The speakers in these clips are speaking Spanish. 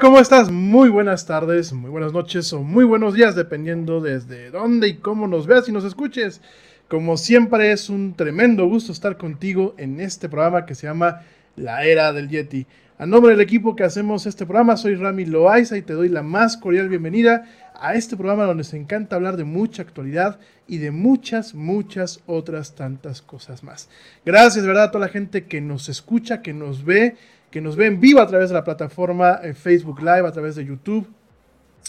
¿Cómo estás? Muy buenas tardes, muy buenas noches o muy buenos días, dependiendo desde dónde y cómo nos veas y nos escuches. Como siempre, es un tremendo gusto estar contigo en este programa que se llama La Era del Yeti. A nombre del equipo que hacemos este programa, soy Rami Loaiza y te doy la más cordial bienvenida a este programa donde nos encanta hablar de mucha actualidad y de muchas, muchas otras tantas cosas más. Gracias, verdad, a toda la gente que nos escucha, que nos ve, que nos ve en vivo a través de la plataforma eh, Facebook Live, a través de YouTube,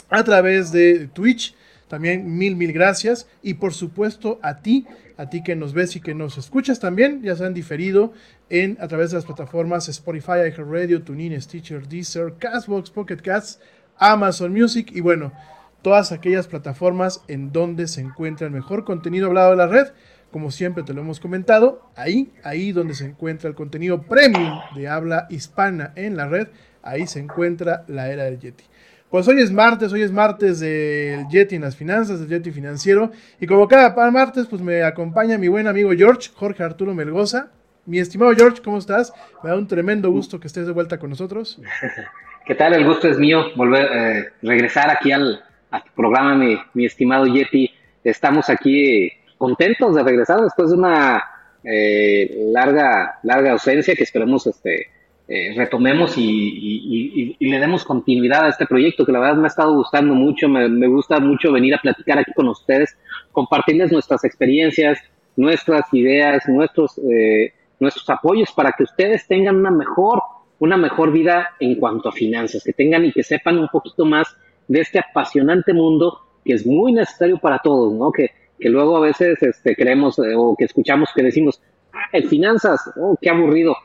a través de Twitch. También mil, mil gracias. Y por supuesto a ti, a ti que nos ves y que nos escuchas también, ya se han diferido en, a través de las plataformas Spotify, iHeartRadio, TuneIn, Stitcher, Deezer, Castbox, Pocket Casts, Amazon Music y bueno, todas aquellas plataformas en donde se encuentra el mejor contenido hablado de la red. Como siempre te lo hemos comentado, ahí, ahí donde se encuentra el contenido premium de habla hispana en la red, ahí se encuentra la era del Yeti. Pues hoy es martes, hoy es martes del Yeti en las finanzas, del Yeti financiero. Y como cada martes, pues me acompaña mi buen amigo George, Jorge Arturo Melgoza. Mi estimado George, ¿cómo estás? Me da un tremendo gusto que estés de vuelta con nosotros. ¿Qué tal? El gusto es mío volver eh, regresar aquí al, a tu programa, mi, mi estimado Yeti. Estamos aquí contentos de regresar después de una eh, larga, larga ausencia que esperemos este, eh, retomemos y, le demos continuidad a este proyecto que la verdad me ha estado gustando mucho. Me, me gusta mucho venir a platicar aquí con ustedes, compartirles nuestras experiencias, nuestras ideas, nuestros, eh, nuestros apoyos para que ustedes tengan una mejor una mejor vida en cuanto a finanzas, que tengan y que sepan un poquito más de este apasionante mundo que es muy necesario para todos, ¿no? Que, que luego a veces este, creemos eh, o que escuchamos que decimos, ah, el finanzas, oh, qué aburrido.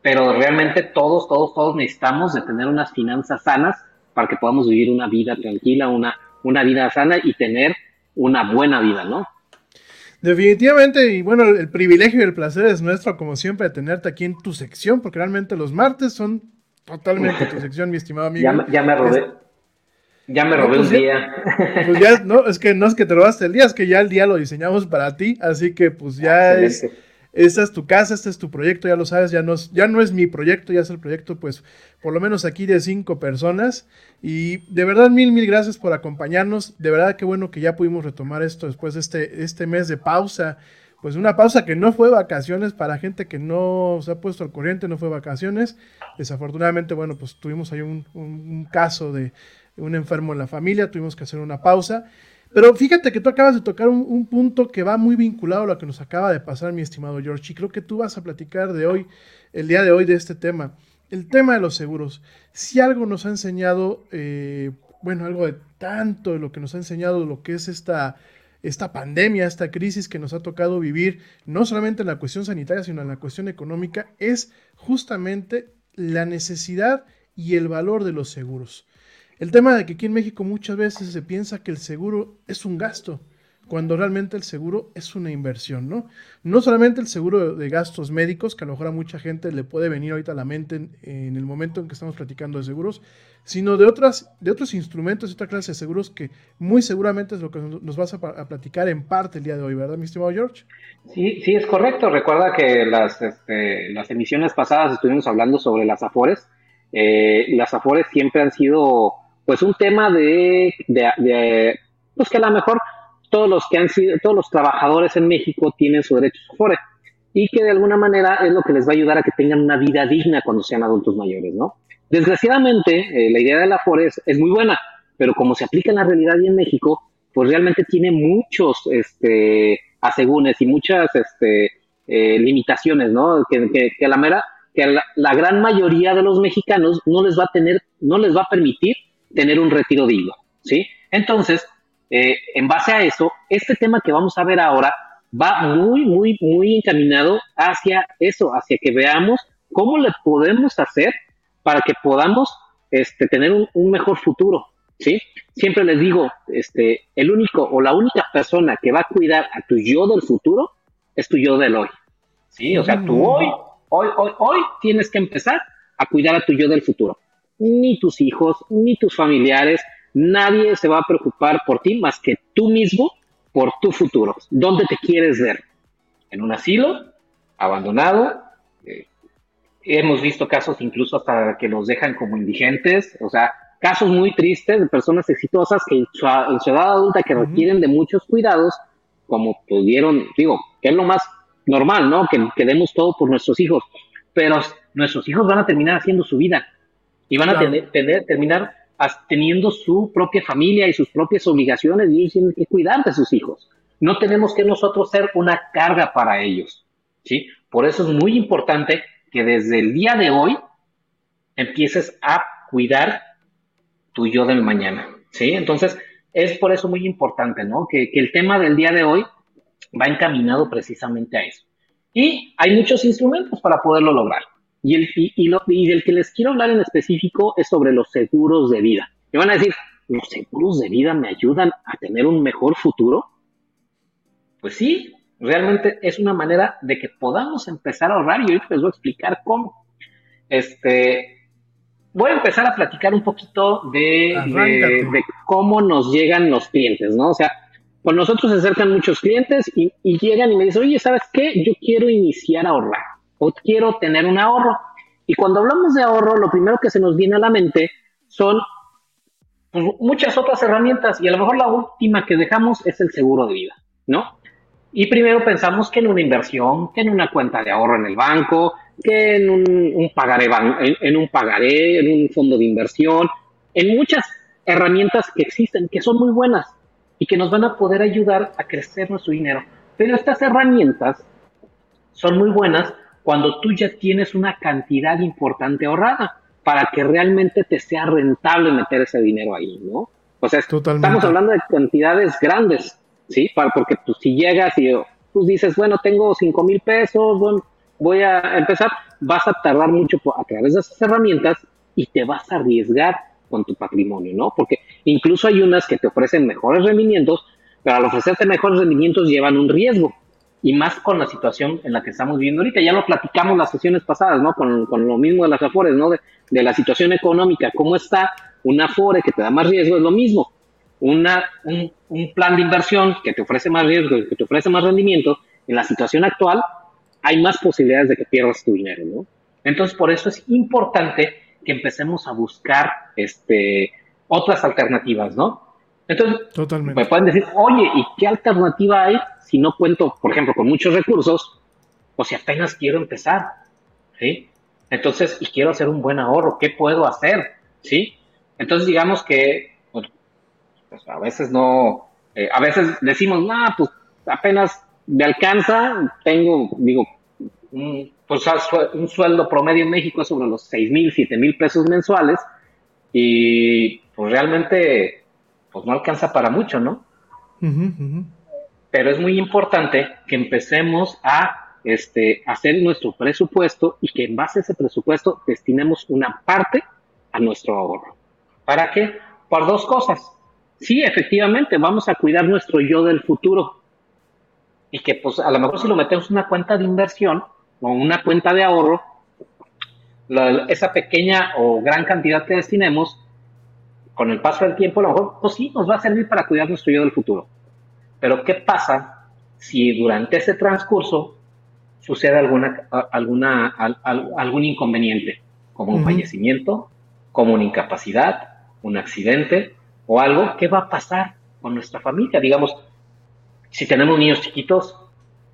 Pero realmente todos, todos, todos necesitamos de tener unas finanzas sanas para que podamos vivir una vida tranquila, una, una vida sana y tener una buena vida, ¿no? Definitivamente, y bueno, el, privilegio y el placer es nuestro, como siempre, de tenerte aquí en tu sección, porque realmente los martes son totalmente tu sección, mi estimado amigo. Ya, ya me robé. Ya me robé pues un día. Pues ya, no, es que no es que te robaste el día, es que ya el día lo diseñamos para ti, así que pues ya es, esta es tu casa, este es tu proyecto, ya lo sabes, ya no, es, ya no es mi proyecto, ya es el proyecto, pues, por lo menos aquí de cinco personas. Y de verdad, mil, mil gracias por acompañarnos. De verdad, qué bueno que ya pudimos retomar esto después de este, este mes de pausa. Pues una pausa que no fue vacaciones para gente que no se ha puesto al corriente, no fue vacaciones. Desafortunadamente, bueno, pues tuvimos ahí un, un caso de un enfermo en la familia, tuvimos que hacer una pausa. Pero fíjate que tú acabas de tocar un, punto que va muy vinculado a lo que nos acaba de pasar, mi estimado George, y creo que tú vas a platicar de hoy, el día de hoy, de este tema. El tema de los seguros. Si algo nos ha enseñado, eh, bueno, algo de tanto de lo que nos ha enseñado lo que es esta, esta pandemia, esta crisis que nos ha tocado vivir, no solamente en la cuestión sanitaria, sino en la cuestión económica, es justamente la necesidad y el valor de los seguros. El tema de que aquí en México muchas veces se piensa que el seguro es un gasto, cuando realmente el seguro es una inversión, ¿no? No solamente el seguro de gastos médicos, que a lo mejor a mucha gente le puede venir ahorita a la mente en, el momento en que estamos platicando de seguros, sino de, otras, de otros instrumentos y otra clase de seguros que muy seguramente es lo que nos vas a, platicar en parte el día de hoy, ¿verdad, mi estimado George? Sí, sí, es correcto. Recuerda que las, este, las emisiones pasadas estuvimos hablando sobre las AFORES. Eh, las AFORES siempre han sido pues un tema de, de, pues que a lo mejor todos los que han sido, todos los trabajadores en México tienen su derecho a Afore y que de alguna manera es lo que les va a ayudar a que tengan una vida digna cuando sean adultos mayores, ¿no? Desgraciadamente, eh, la idea de la Afore es, muy buena, pero como se aplica en la realidad y en México, pues realmente tiene muchos este, asegúnes y muchas este, eh, limitaciones, ¿no? Que, que, a la mera, que la, gran mayoría de los mexicanos no les va a tener, no les va a permitir tener un retiro digno, ¿sí? Entonces, eh, en base a eso, este tema que vamos a ver ahora va muy, muy, muy encaminado hacia eso, hacia que veamos cómo le podemos hacer para que podamos este, tener un, mejor futuro, ¿sí? Siempre les digo, este, el único o la única persona que va a cuidar a tu yo del futuro es tu yo del hoy, ¿sí? O sea, tú hoy, hoy, hoy, hoy tienes que empezar a cuidar a tu yo del futuro ni tus hijos, ni tus familiares, nadie se va a preocupar por ti más que tú mismo por tu futuro. ¿Dónde te quieres ver? ¿En un asilo? ¿Abandonado? Eh, hemos visto casos incluso hasta que los dejan como indigentes, o sea, casos muy tristes de personas exitosas que en su, edad adulta que requieren de muchos cuidados, como pudieron, digo, que es lo más normal, ¿no? Que, que demos todo por nuestros hijos, pero nuestros hijos van a terminar haciendo su vida y van a tener, terminar teniendo su propia familia y sus propias obligaciones y ellos tienen que cuidar de sus hijos. No tenemos que nosotros ser una carga para ellos, ¿sí? Por eso es muy importante que desde el día de hoy empieces a cuidar tu yo del mañana, ¿sí? Entonces, es por eso muy importante, ¿no? Que, que el tema del día de hoy va encaminado precisamente a eso. Y hay muchos instrumentos para poderlo lograr. Y, el, y, lo, y del que les quiero hablar en específico es sobre los seguros de vida. Me van a decir, ¿los seguros de vida me ayudan a tener un mejor futuro? Pues sí, realmente es una manera de que podamos empezar a ahorrar y hoy les voy a explicar cómo. Este, voy a empezar a platicar un poquito de, de, cómo nos llegan los clientes, ¿no? O sea, con nosotros se acercan muchos clientes y, y llegan y me dicen, oye, ¿sabes qué? Yo quiero iniciar a ahorrar o quiero tener un ahorro. Y cuando hablamos de ahorro, lo primero que se nos viene a la mente son pues, muchas otras herramientas y a lo mejor la última que dejamos es el seguro de vida, ¿no? Y primero pensamos que en una inversión, que en una cuenta de ahorro en el banco, que en un, pagaré, en, un pagaré, en un fondo de inversión, en muchas herramientas que existen, que son muy buenas y que nos van a poder ayudar a crecer nuestro dinero. Pero estas herramientas son muy buenas cuando tú ya tienes una cantidad importante ahorrada para que realmente te sea rentable meter ese dinero ahí, ¿no? O sea, Totalmente. estamos hablando de cantidades grandes, ¿sí? Para, porque pues, si llegas y tú dices, bueno, tengo cinco mil pesos, bueno, voy a empezar, vas a tardar mucho a través de esas herramientas y te vas a arriesgar con tu patrimonio, ¿no? Porque incluso hay unas que te ofrecen mejores rendimientos, pero al ofrecerte mejores rendimientos llevan un riesgo. Y más con la situación en la que estamos viviendo ahorita. Ya lo platicamos las sesiones pasadas, ¿no? Con, con lo mismo de las afores, ¿no? De, de la situación económica, cómo está un afore que te da más riesgo, es lo mismo. Una, un, un plan de inversión que te ofrece más riesgo, que te ofrece más rendimiento, en la situación actual hay más posibilidades de que pierdas tu dinero, ¿no? Entonces, por eso es importante que empecemos a buscar este, otras alternativas, ¿no? Entonces, Totalmente. me pueden decir, oye, ¿y qué alternativa hay si no cuento, por ejemplo, con muchos recursos o si apenas quiero empezar? ¿Sí? Entonces, y quiero hacer un buen ahorro, ¿qué puedo hacer? ¿Sí? Entonces, digamos que bueno, pues a veces no, eh, a veces decimos, no, pues apenas me alcanza, tengo, digo, un, pues, un sueldo promedio en México sobre los 6 mil, 7 mil pesos mensuales y pues realmente pues no alcanza para mucho, ¿no? Ujú, ujú. Pero es muy importante que empecemos a este, hacer nuestro presupuesto y que en base a ese presupuesto destinemos una parte a nuestro ahorro. ¿Para qué? Por dos cosas. Sí, efectivamente, vamos a cuidar nuestro yo del futuro. Y que pues a lo mejor si lo metemos en una cuenta de inversión o una cuenta de ahorro, esa pequeña o gran cantidad que destinemos, con el paso del tiempo, a lo mejor, pues sí, nos va a servir para cuidar nuestro yo del futuro. Pero ¿qué pasa si durante ese transcurso sucede alguna, alguna, al- al- algún inconveniente, como un Ujú. fallecimiento, como una incapacidad, un accidente o algo? ¿Qué va a pasar con nuestra familia? Digamos, si tenemos niños chiquitos,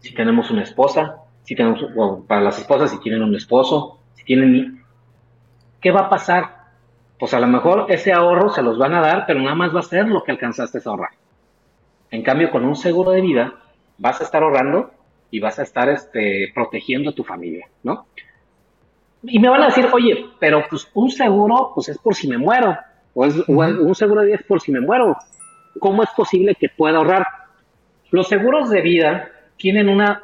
si tenemos una esposa, si tenemos, o para las esposas, si tienen un esposo, si tienen, ¿qué va a pasar? Pues a lo mejor ese ahorro se los van a dar, pero nada más va a ser lo que alcanzaste a ahorrar. En cambio, con un seguro de vida, vas a estar ahorrando y vas a estar este, protegiendo a tu familia, ¿no? Y me van a decir, oye, pero pues un seguro, pues es por si me muero, o, es, o un seguro de vida es por si me muero. ¿Cómo es posible que pueda ahorrar? Los seguros de vida tienen una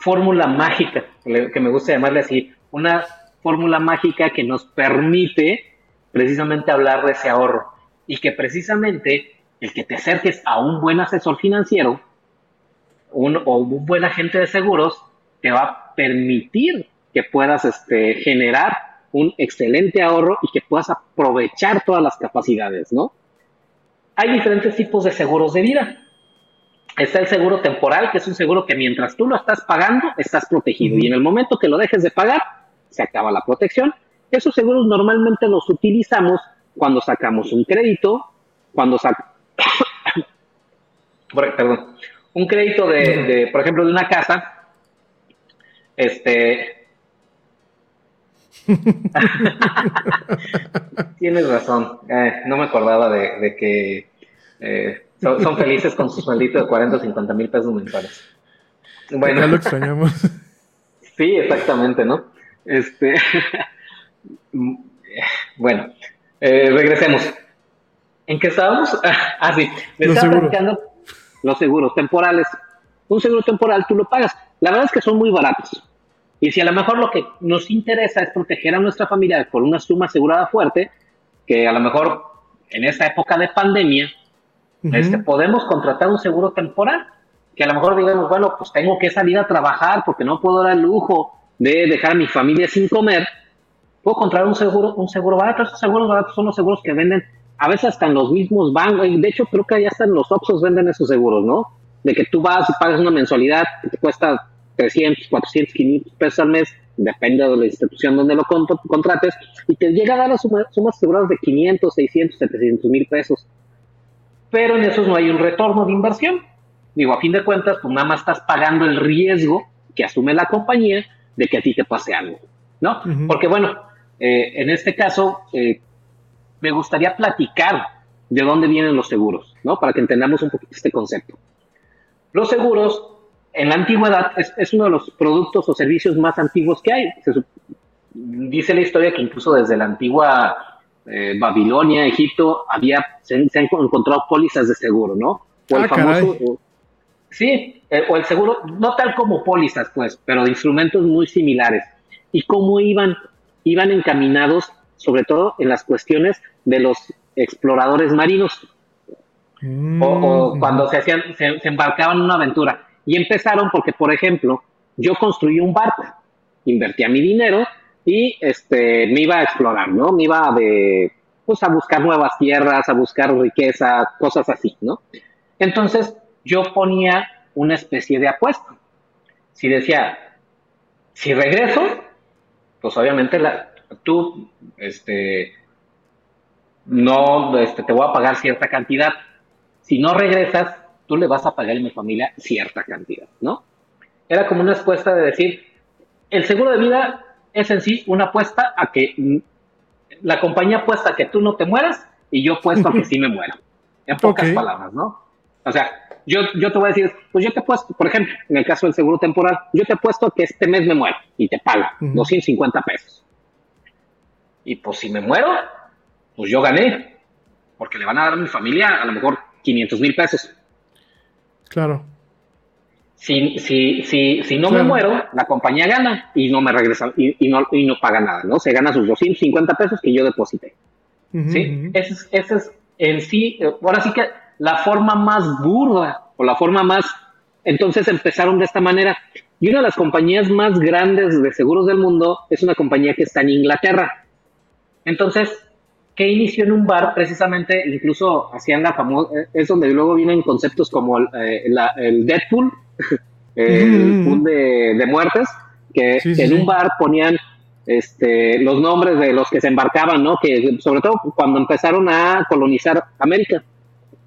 fórmula mágica, que me gusta llamarle así, una fórmula mágica que nos permite precisamente hablar de ese ahorro y que precisamente el que te acerques a un buen asesor financiero un, o un buen agente de seguros te va a permitir que puedas este, generar un excelente ahorro y que puedas aprovechar todas las capacidades, ¿no? Hay diferentes tipos de seguros de vida. Está el seguro temporal, que es un seguro que mientras tú lo estás pagando, estás protegido. Y en el momento que lo dejes de pagar, se acaba la protección. Esos seguros normalmente los utilizamos cuando sacamos un crédito, cuando sacamos, perdón, un crédito de, de, por ejemplo, de una casa, este... Tienes razón, eh, no me acordaba de, de que eh, son, son, felices con su sueldito de 40 o 50 mil pesos mensuales. Bueno, ya lo extrañamos. Sí, exactamente, ¿no? Este, bueno, eh, regresemos. ¿En qué estábamos? Ah, sí, me los estaba los seguros temporales. Un seguro temporal tú lo pagas. La verdad es que son muy baratos. Y si a lo mejor lo que nos interesa es proteger a nuestra familia por una suma asegurada fuerte, que a lo mejor en esta época de pandemia, uh -huh. este, podemos contratar un seguro temporal, que a lo mejor digamos, bueno, pues tengo que salir a trabajar porque no puedo dar el lujo de dejar a mi familia sin comer, puedo contratar un seguro, un seguro barato. Esos seguros baratos son los seguros que venden a veces hasta en los mismos bancos, de hecho creo que ya hasta en los Oxxos venden esos seguros, ¿no? De que tú vas y pagas una mensualidad que te cuesta 300, 400, 500 pesos al mes, depende de la institución donde lo contrates, y te llega a dar las sumas, sumas aseguradas de 500, 600, 700 mil pesos. Pero en esos no hay un retorno de inversión. Digo, a fin de cuentas, pues nada más estás pagando el riesgo que asume la compañía de que a ti te pase algo, ¿no? Uh -huh. Porque bueno, eh, en este caso, eh, me gustaría platicar de dónde vienen los seguros, ¿no? Para que entendamos un poquito este concepto. Los seguros en la antigüedad es, es uno de los productos o servicios más antiguos que hay. Se dice la historia que incluso desde la antigua eh, Babilonia, Egipto, había, se, se han encontrado pólizas de seguro, ¿no? O el Ah, famoso, caray. o- sí, eh, o el seguro, no tal como pólizas, pues, pero de instrumentos muy similares. ¿Y cómo iban? Iban encaminados, sobre todo en las cuestiones de los exploradores marinos o, o Mm, cuando se hacían, se, se embarcaban en una aventura. Y empezaron porque, por ejemplo, yo construí un barco, invertía mi dinero y este me iba a explorar, ¿no? Me iba de pues a buscar nuevas tierras, a buscar riqueza, cosas así, ¿no? Entonces, yo ponía una especie de apuesta. Si decía, si regreso, pues obviamente la, tú, este, no, este, te voy a pagar cierta cantidad. Si no regresas, tú le vas a pagar a mi familia cierta cantidad, ¿no? Era como una apuesta de decir, el seguro de vida es en sí una apuesta a que mm, la compañía apuesta a que tú no te mueras y yo apuesto a que sí me muero. En pocas palabras, ¿no? O sea, yo, yo te voy a decir, pues yo te apuesto, por ejemplo, en el caso del seguro temporal, yo te apuesto a que este mes me muero y te pago Ujú. 250 pesos. Y pues si me muero, pues yo gané, porque le van a dar a mi familia a lo mejor 500 mil pesos. Claro. Si, si, si, si no Claro. me muero, la compañía gana y no me regresa y, y no, y no paga nada, ¿no? Se gana sus 250 pesos que yo deposité. ¿sí? ujú. Ese es, ese es en sí, ahora sí que la forma más burda o la forma más... Entonces empezaron de esta manera. Y una de las compañías más grandes de seguros del mundo es una compañía que está en Inglaterra. Entonces, que inició en un bar, precisamente, incluso hacían la famosa, es donde luego vienen conceptos como el, eh, la- el Deadpool, el Ujú. pool de, de muertes, que, Sí, que sí, en un bar ponían este, los nombres de los que se embarcaban, ¿no? Que sobre todo cuando empezaron a colonizar América,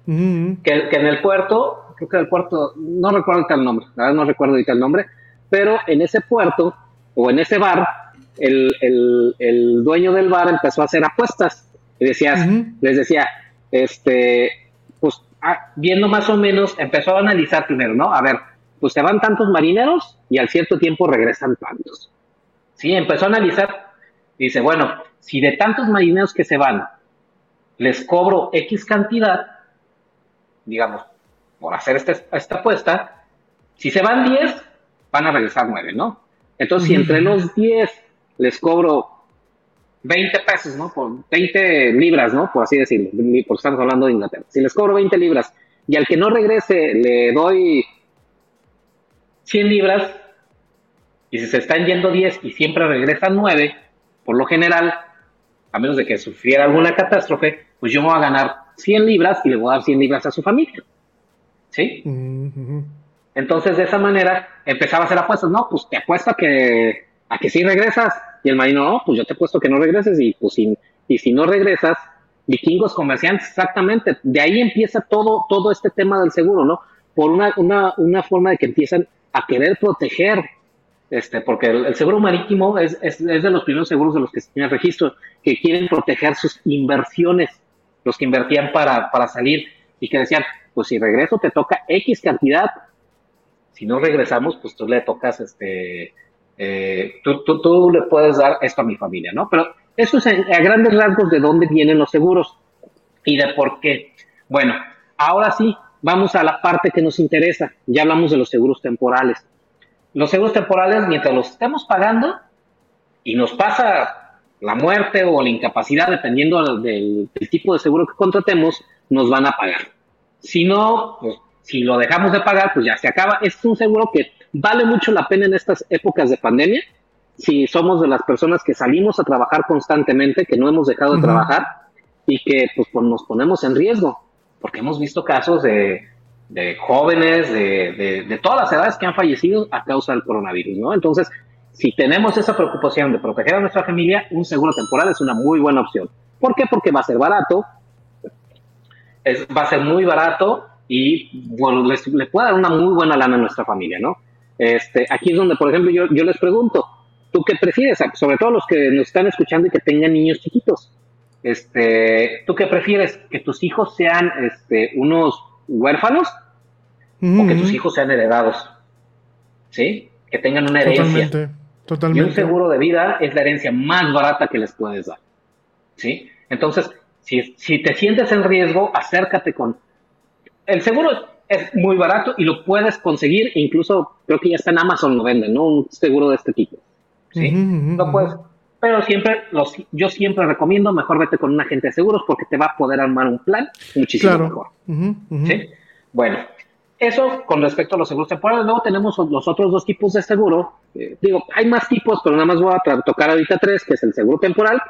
ujú. que, que en el puerto, creo que el puerto, no recuerdo ahorita el nombre, la verdad no recuerdo ahorita el nombre, pero en ese puerto o en ese bar, el, el, el dueño del bar empezó a hacer apuestas y decías, les decía, este, pues ah, viendo más o menos, empezó a analizar primero, ¿no? A ver, pues se van tantos marineros y al cierto tiempo regresan tantos. Sí, empezó a analizar, dice, bueno, si de tantos marineros que se van, les cobro X cantidad, digamos, por hacer este- esta apuesta, si se van 10, van a regresar 9, ¿no? Entonces, si entre los 10 les cobro 20 pesos, ¿no? Por 20 libras, ¿no? Por así decirlo, porque estamos hablando de Inglaterra. Si les cobro 20 libras y al que no regrese le doy 100 libras, y si se están yendo 10 y siempre regresan 9, por lo general, a menos de que sufriera alguna catástrofe, pues yo me voy a ganar 100 libras y le voy a dar 100 libras a su familia. ¿Sí? Entonces, de esa manera, empezaba a hacer apuestas. No, pues te apuesto a que, a que sí regresas. Y el marino, no, pues yo te apuesto que no regreses. Y pues si, y si no regresas, vikingos comerciantes, exactamente. De ahí empieza todo, todo este tema del seguro, ¿no? Por una, una, una forma de que empiezan a querer proteger, este, porque el, seguro marítimo es, es, es de los primeros seguros de los que se tiene registro, que quieren proteger sus inversiones, los que invertían para, para salir y que decían, pues si regreso te toca X cantidad, si no regresamos, pues tú le tocas, este, eh, tú, tú, tú le puedes dar esto a mi familia, ¿no? Pero eso es a, grandes rasgos de dónde vienen los seguros y de por qué. Bueno, ahora sí, vamos a la parte que nos interesa. Ya hablamos de los seguros temporales. Los seguros temporales, mientras los estemos pagando y nos pasa la muerte o la incapacidad, dependiendo del, del tipo de seguro que contratemos, nos van a pagar. Si no, pues si lo dejamos de pagar, pues ya se acaba. Es un seguro que vale mucho la pena en estas épocas de pandemia. Si somos de las personas que salimos a trabajar constantemente, que no hemos dejado de trabajar y que pues, pues, nos ponemos en riesgo, porque hemos visto casos de, de jóvenes de, de, de todas las edades que han fallecido a causa del coronavirus, ¿no? Entonces, si tenemos esa preocupación de proteger a nuestra familia, un seguro temporal es una muy buena opción. ¿Por qué? Porque va a ser barato, es, va a ser muy barato y bueno, les, le puede dar una muy buena lana a nuestra familia, ¿no? Este, aquí es donde, por ejemplo, yo, yo les pregunto, ¿tú qué prefieres? Sobre todo los que nos están escuchando y que tengan niños chiquitos. Este, ¿Tú qué prefieres? ¿Que tus hijos sean este, unos huérfanos o que tus ujú. hijos sean heredados? ¿sí? Que tengan una herencia. Totalmente, Y totalmente. un seguro de vida es la herencia más barata que les puedes dar. ¿Sí? Entonces, si, si te sientes en riesgo, acércate con... El seguro es muy barato y lo puedes conseguir, incluso creo que ya está en Amazon, lo venden, ¿no? Un seguro de este tipo. ¿Sí? Lo puedes... Pero siempre, los, yo siempre recomiendo, mejor vete con un agente de seguros porque te va a poder armar un plan muchísimo Claro. mejor. Ujú. ¿sí? Bueno, eso con respecto a los seguros temporales. Luego tenemos los otros dos tipos de seguro. Eh, digo, hay más tipos, pero nada más voy a tocar ahorita tres, que es el seguro temporal,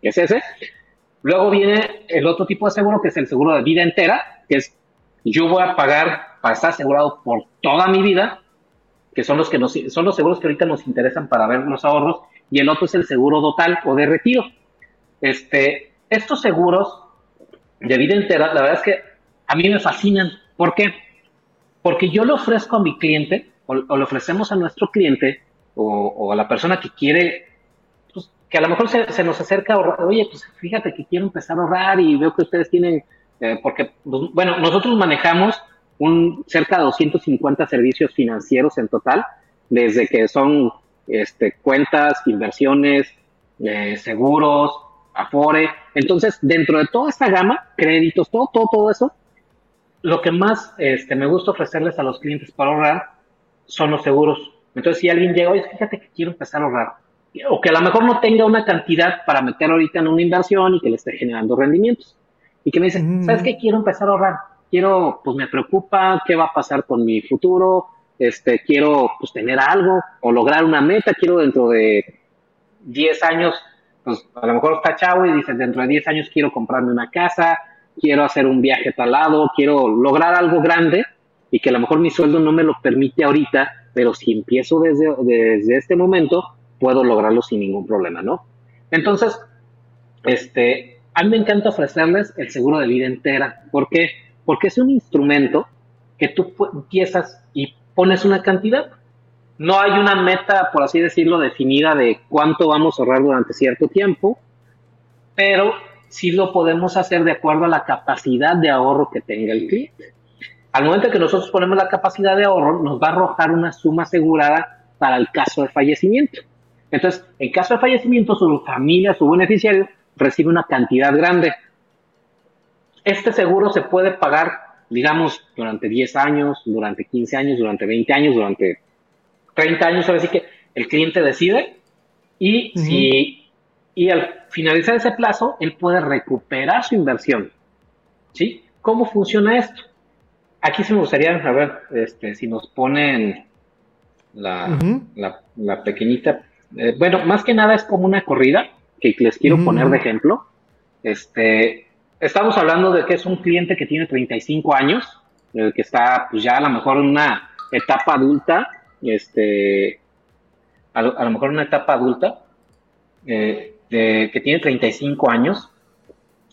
que es ese. Luego viene el otro tipo de seguro, que es el seguro de vida entera, que es yo voy a pagar para estar asegurado por toda mi vida, que son los que son los seguros que ahorita nos interesan para ver los ahorros, y el otro es el seguro total o de retiro. Este, estos seguros de vida entera, la verdad es que a mí me fascinan. ¿Por qué? Porque yo le ofrezco a mi cliente, o, o ofrecemos a nuestro cliente, o, a la persona que quiere, pues, que a lo mejor se, se nos acerca a ahorrar, oye, pues fíjate que quiero empezar a ahorrar y veo que ustedes tienen, eh, porque, pues, bueno, nosotros manejamos un cerca de 250 servicios financieros en total, desde que son este, cuentas, inversiones, eh, seguros, afore. Entonces, dentro de toda esta gama, créditos, todo, todo, todo eso, lo que más este, me gusta ofrecerles a los clientes para ahorrar son los seguros. Entonces, si alguien llega, oye, fíjate que quiero empezar a ahorrar, o que a lo mejor no tenga una cantidad para meter ahorita en una inversión y que le esté generando rendimientos, y que me dice, Ujú. ¿sabes qué? Quiero empezar a ahorrar. Quiero, pues me preocupa qué va a pasar con mi futuro, este, quiero pues tener algo o lograr una meta, quiero dentro de 10 años, pues a lo mejor está chavo y dice, dentro de 10 años quiero comprarme una casa, quiero hacer un viaje tal lado, quiero lograr algo grande y que a lo mejor mi sueldo no me lo permite ahorita, pero si empiezo desde, desde este momento, puedo lograrlo sin ningún problema, ¿no? Entonces, este, a mí me encanta ofrecerles el seguro de vida entera. ¿Por qué? Porque es un instrumento que tú empiezas y pones una cantidad. No hay una meta, por así decirlo, definida de cuánto vamos a ahorrar durante cierto tiempo, pero sí lo podemos hacer de acuerdo a la capacidad de ahorro que tenga el cliente. Al momento que nosotros ponemos la capacidad de ahorro, nos va a arrojar una suma asegurada para el caso de fallecimiento. Entonces, en caso de fallecimiento, su familia, su beneficiario, recibe una cantidad grande. Este seguro se puede pagar, digamos, durante 10 años, durante 15 años, durante 20 años, durante 30 años, ahora sí que el cliente decide y si y al finalizar ese plazo, él puede recuperar su inversión. ¿Sí? ¿Cómo funciona esto? Aquí se me gustaría, a ver, este, si nos ponen la, Ujú. la, la pequeñita. eh, bueno, más que nada es como una corrida que les quiero poner de ejemplo. Este, estamos hablando de que es un cliente que tiene 35 años, el que está pues ya a lo mejor en una etapa adulta, este, a lo, a lo mejor una etapa adulta, eh, de- que tiene 35 años.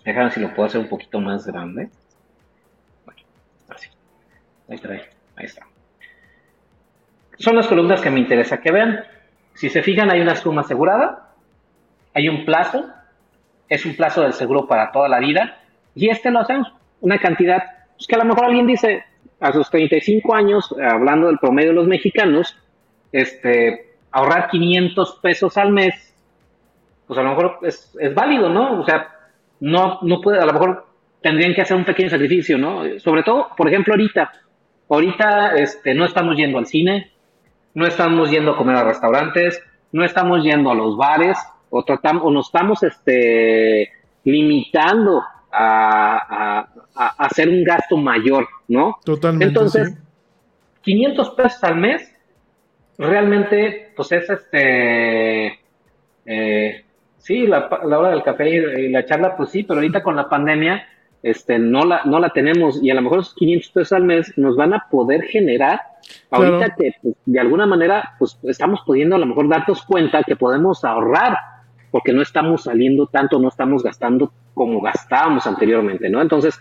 Déjame si lo puedo hacer un poquito más grande. Bueno, así. Ahí está, ahí está. Son las columnas que me interesa que vean. Si se fijan, hay una suma asegurada, hay un plazo, es un plazo del seguro para toda la vida, y este lo hacemos, una cantidad, pues que a lo mejor alguien dice, a sus 35 años, hablando del promedio de los mexicanos, este, ahorrar 500 pesos al mes, pues a lo mejor es, es válido, ¿no? O sea, no, no puede, a lo mejor tendrían que hacer un pequeño sacrificio, ¿no? Sobre todo, por ejemplo, ahorita, ahorita este, no estamos yendo al cine, no estamos yendo a comer a restaurantes, no estamos yendo a los bares, o, tratamos, o nos estamos este, limitando a, a- a hacer un gasto mayor, ¿no? Totalmente. Entonces, sí. 500 pesos al mes, realmente, pues es este, eh, sí, la, hora del café y, la charla, pues sí, pero ahorita con la pandemia, este, no la, no la tenemos y a lo mejor esos 500 pesos al mes nos van a poder generar, Claro. ahorita que pues, de alguna manera, pues estamos pudiendo a lo mejor darnos cuenta que podemos ahorrar porque no estamos saliendo tanto, no estamos gastando como gastábamos anteriormente, ¿no? Entonces,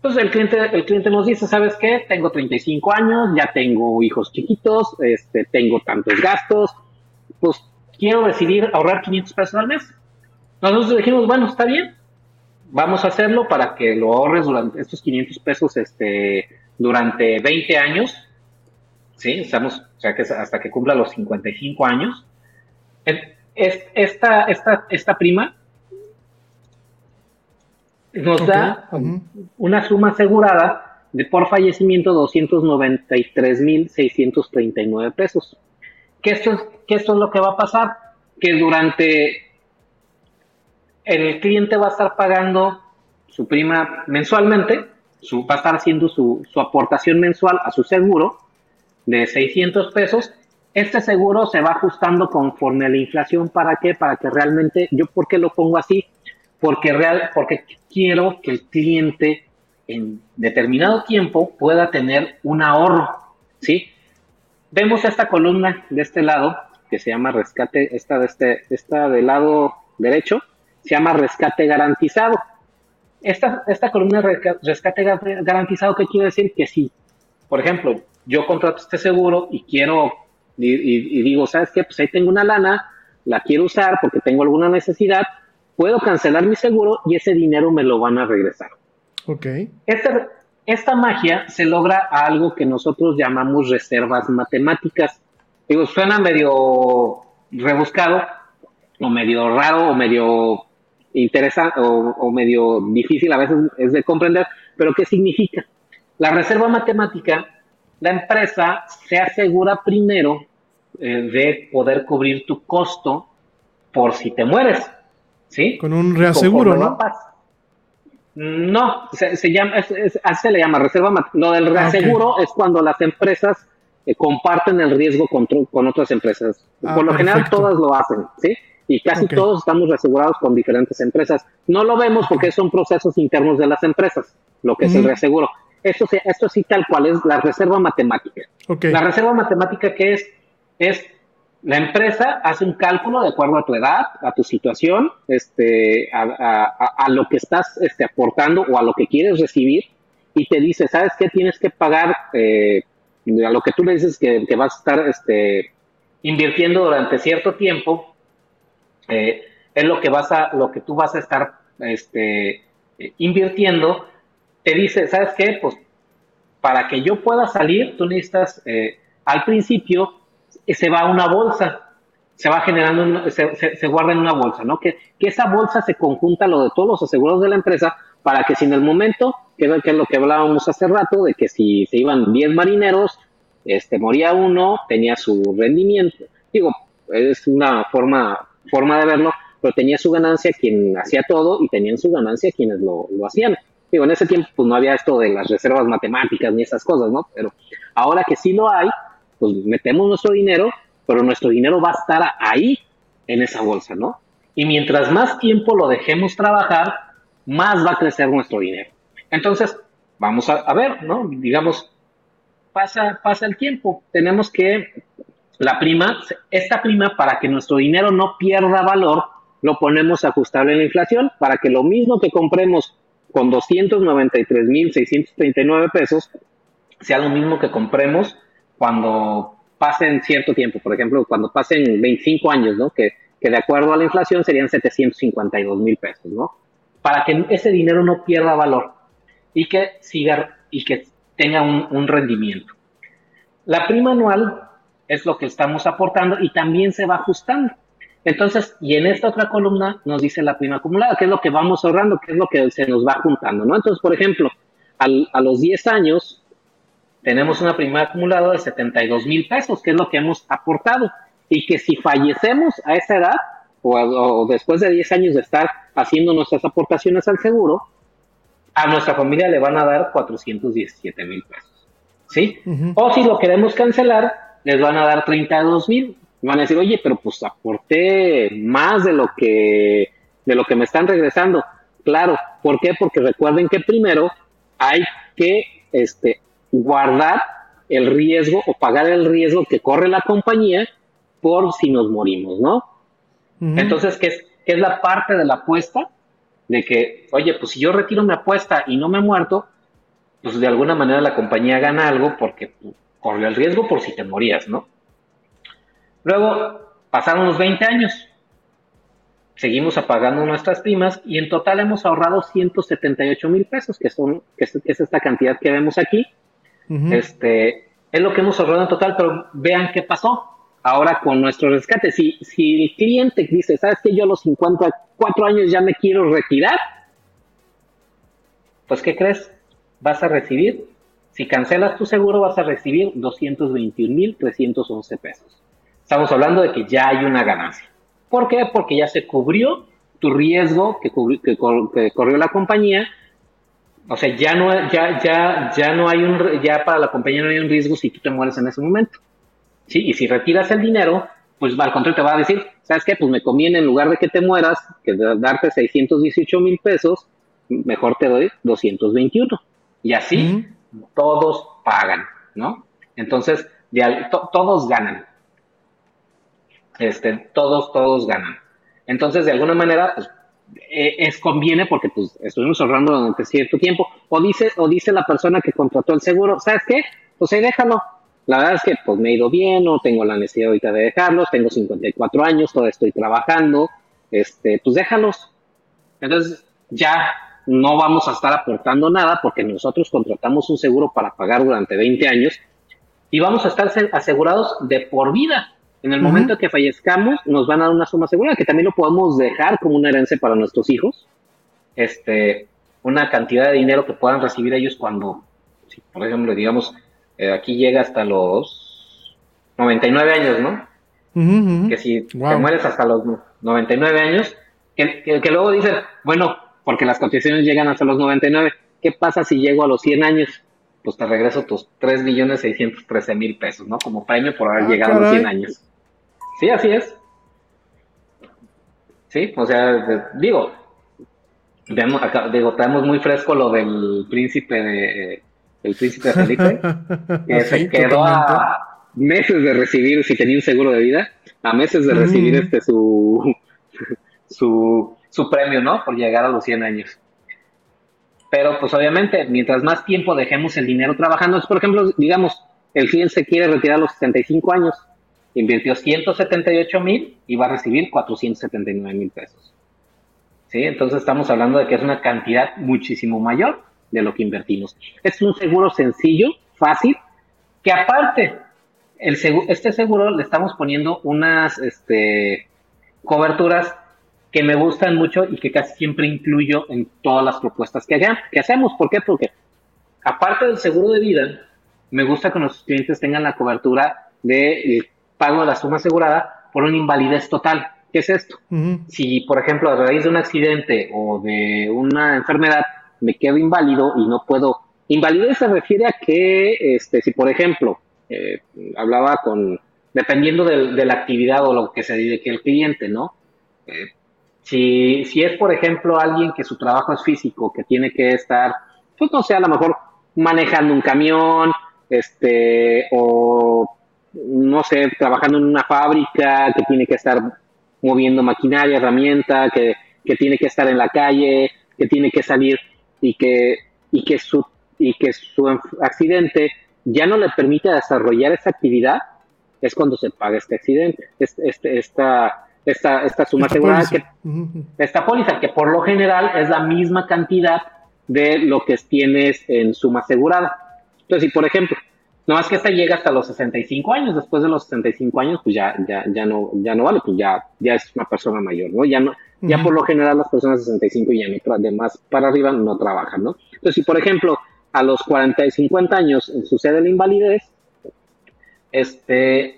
pues el cliente, el cliente nos dice, ¿sabes qué? Tengo 35 años, ya tengo hijos chiquitos, este, tengo tantos gastos, pues quiero decidir ahorrar 500 pesos al mes. Nosotros dijimos, bueno, está bien, vamos a hacerlo para que lo ahorres durante estos 500 pesos, este, durante 20 años, ¿sí? Estamos, o sea, que hasta que cumpla los 55 años. Esta, esta, esta prima nos da una suma asegurada de por fallecimiento 293.639 pesos. Que esto, es, que esto es lo que va a pasar, que durante el cliente va a estar pagando su prima mensualmente, su, va a estar haciendo su, su aportación mensual a su seguro de 600 pesos. Este seguro se va ajustando conforme a la inflación. ¿Para qué? Para que realmente, yo por qué lo pongo así, porque, real, porque quiero que el cliente en determinado tiempo pueda tener un ahorro, ¿sí? Vemos esta columna de este lado, que se llama rescate, esta de este, esta del lado derecho, se llama rescate garantizado. Esta, esta columna de resca- rescate gar- garantizado, ¿qué quiere decir? Que si, por ejemplo, yo contrato este seguro y quiero, y- y digo, ¿sabes qué? Pues ahí tengo una lana, la quiero usar porque tengo alguna necesidad, puedo cancelar mi seguro y ese dinero me lo van a regresar. Ok. Esta, esta magia se logra a algo que nosotros llamamos reservas matemáticas. Digo, suena medio rebuscado, o medio raro, o medio interesante, o, o medio difícil a veces es de comprender, pero ¿qué significa? La reserva matemática, la empresa se asegura primero eh, de poder cubrir tu costo por si te mueres, ¿sí? Con un reaseguro, ¿no? No, se, se llama, es- es- así se le llama reserva. Lo del reaseguro es cuando las empresas eh, comparten el riesgo con, otras empresas. Ah, Por lo general todas lo hacen, ¿sí? Y casi todos estamos reasegurados con diferentes empresas. No lo vemos porque son procesos internos de las empresas, lo que es el reaseguro. Esto, esto sí tal cual es la reserva matemática. Ok. La reserva matemática que es, es la empresa hace un cálculo de acuerdo a tu edad, a tu situación, este, a, lo que estás este, aportando o a lo que quieres recibir y te dice, ¿sabes qué? Tienes que pagar eh, a lo que tú le dices que, que vas a estar este, invirtiendo durante cierto tiempo, eh, es lo que vas a, lo que tú vas a estar este, invirtiendo, te dice, ¿sabes qué? Pues para que yo pueda salir, tú necesitas, eh, al principio, se va a una bolsa, se va generando, se, se- guarda en una bolsa, ¿no? Que, que esa bolsa se conjunta lo de todos los asegurados de la empresa para que si en el momento, que, que es lo que hablábamos hace rato, de que si se iban 10 marineros, este, moría uno, tenía su rendimiento, digo, es una forma, forma de verlo, pero tenía su ganancia quien hacía todo y tenían su ganancia quienes lo, lo hacían. Digo, en ese tiempo pues no había esto de las reservas matemáticas ni esas cosas, ¿no? Pero ahora que sí lo hay, pues metemos nuestro dinero, pero nuestro dinero va a estar ahí en esa bolsa, ¿no? Y mientras más tiempo lo dejemos trabajar, más va a crecer nuestro dinero. Entonces, vamos a, ver, ¿no? Digamos, pasa, pasa el tiempo. Tenemos que la prima, esta prima, para que nuestro dinero no pierda valor, lo ponemos ajustable en la inflación, para que lo mismo que compremos con 293.639 pesos, sea lo mismo que compremos cuando pasen cierto tiempo, por ejemplo, cuando pasen 25 años, ¿no? Que, que de acuerdo a la inflación serían 752 mil pesos, ¿no? Para que ese dinero no pierda valor y que siga y que tenga un, un rendimiento. La prima anual es lo que estamos aportando y también se va ajustando. Entonces, y en esta otra columna nos dice la prima acumulada, que es lo que vamos ahorrando, que es lo que se nos va juntando, ¿no? Entonces, por ejemplo, al, a los 10 años tenemos una prima acumulada de 72 mil pesos, que es lo que hemos aportado. Y que si fallecemos a esa edad, o, o después de 10 años de estar haciendo nuestras aportaciones al seguro, a nuestra familia le van a dar 417 mil pesos. ¿Sí? O si lo queremos cancelar, les van a dar 32 mil. Van a decir, oye, pero pues aporté más de lo que de lo que me están regresando. Claro, ¿por qué? Porque recuerden que primero hay que este, guardar el riesgo o pagar el riesgo que corre la compañía por si nos morimos, ¿no? Entonces, ¿qué es, qué es la parte de la apuesta? De que, oye, pues si yo retiro mi apuesta y no me muerto, pues de alguna manera la compañía gana algo porque corrió el riesgo por si te morías, ¿no? Luego pasaron los 20 años, seguimos apagando nuestras primas y en total hemos ahorrado 178 mil pesos, que, son, que, es, que es esta cantidad que vemos aquí. Ujú. Este, es lo que hemos ahorrado en total, pero vean qué pasó. Ahora con nuestro rescate, si, si el cliente dice, ¿sabes que Yo a los 54 años ya me quiero retirar, pues ¿qué crees? Vas a recibir, si cancelas tu seguro, vas a recibir 221.311 pesos. Estamos hablando de que ya hay una ganancia. ¿Por qué? Porque ya se cubrió tu riesgo que, que, que corrió la compañía o sea, ya no, ya, ya, ya no hay un, ya para la compañía no hay un riesgo si tú te mueres en ese momento. Sí, y si retiras el dinero, pues al contrario te va a decir, ¿sabes qué? Pues me conviene en lugar de que te mueras, que darte 618 mil pesos, mejor te doy 221. Y así todos pagan, ¿no? Entonces, todos ganan. Este, todos, todos ganan. Entonces, de alguna manera, pues eh, es conviene porque pues estuvimos ahorrando durante cierto tiempo. O dice, o dice la persona que contrató el seguro, ¿sabes qué? Pues ahí déjalo. La verdad es que pues me he ido bien, no tengo la necesidad ahorita de dejarlos, tengo 54 años, todavía estoy trabajando, este, pues déjalos. Entonces ya no vamos a estar aportando nada porque nosotros contratamos un seguro para pagar durante 20 años y vamos a estar asegurados de por vida. En el momento que fallezcamos, nos van a dar una suma segura que también lo podemos dejar como una herencia para nuestros hijos. Este, una cantidad de dinero que puedan recibir ellos cuando, si por ejemplo, digamos, eh, aquí llega hasta los 99 años, ¿no? Que si te mueres hasta los 99 años, que, que, luego dicen, bueno, porque las cotizaciones llegan hasta los 99, ¿qué pasa si llego a los 100 años? Pues te regreso tus 3 millones 613 mil pesos, ¿no? Como premio por haber ah, llegado a los 100 años. Sí, así es. Sí, o sea, digo, digo, tenemos muy fresco lo del príncipe de el príncipe Felipe, que se quedó a meses de recibir, si tenía un seguro de vida, a meses de recibir este su, su, su premio, ¿no? Por llegar a los 100 años. Pero pues obviamente, mientras más tiempo dejemos el dinero trabajando, es por ejemplo, digamos, el cliente se quiere retirar a los 65 años, invirtió 178 mil y va a recibir 479 mil pesos. ¿Sí? Entonces estamos hablando de que es una cantidad muchísimo mayor de lo que invertimos. Es un seguro sencillo, fácil, que aparte, el este seguro le estamos poniendo unas este, coberturas que me gustan mucho y que casi siempre incluyo en todas las propuestas que hacemos. ¿Por qué? Porque aparte del seguro de vida, me gusta que nuestros clientes tengan la cobertura de pago de la suma asegurada por una invalidez total. ¿Qué es esto? Si, por ejemplo, a raíz de un accidente o de una enfermedad me quedo inválido y no puedo... Invalidez se refiere a que, este, si por ejemplo, eh, hablaba con, dependiendo de, la actividad o lo que se dedique el cliente, ¿no? Eh, si, si es, por ejemplo, alguien que su trabajo es físico, que tiene que estar, pues no sé, a lo mejor manejando un camión, este, o no sé, trabajando en una fábrica, que tiene que estar moviendo maquinaria, herramienta, que, tiene que estar en la calle, que tiene que salir y que, y que, su, y que su accidente ya no le permite desarrollar esa actividad, es cuando se paga este accidente, este, esta, esta, esta suma asegurada, que, esta póliza, que por lo general es la misma cantidad de lo que tienes en suma asegurada. Entonces, si por ejemplo, no más que esta llega hasta los 65 años, después de los 65 años, pues ya, ya, ya no, ya no vale, pues ya, ya es una persona mayor, ¿no? Ya no, ya por lo general las personas de 65 y ya no, de más para arriba no trabajan, ¿no? Entonces, si por ejemplo a los 40 y 50 años sucede la invalidez, este,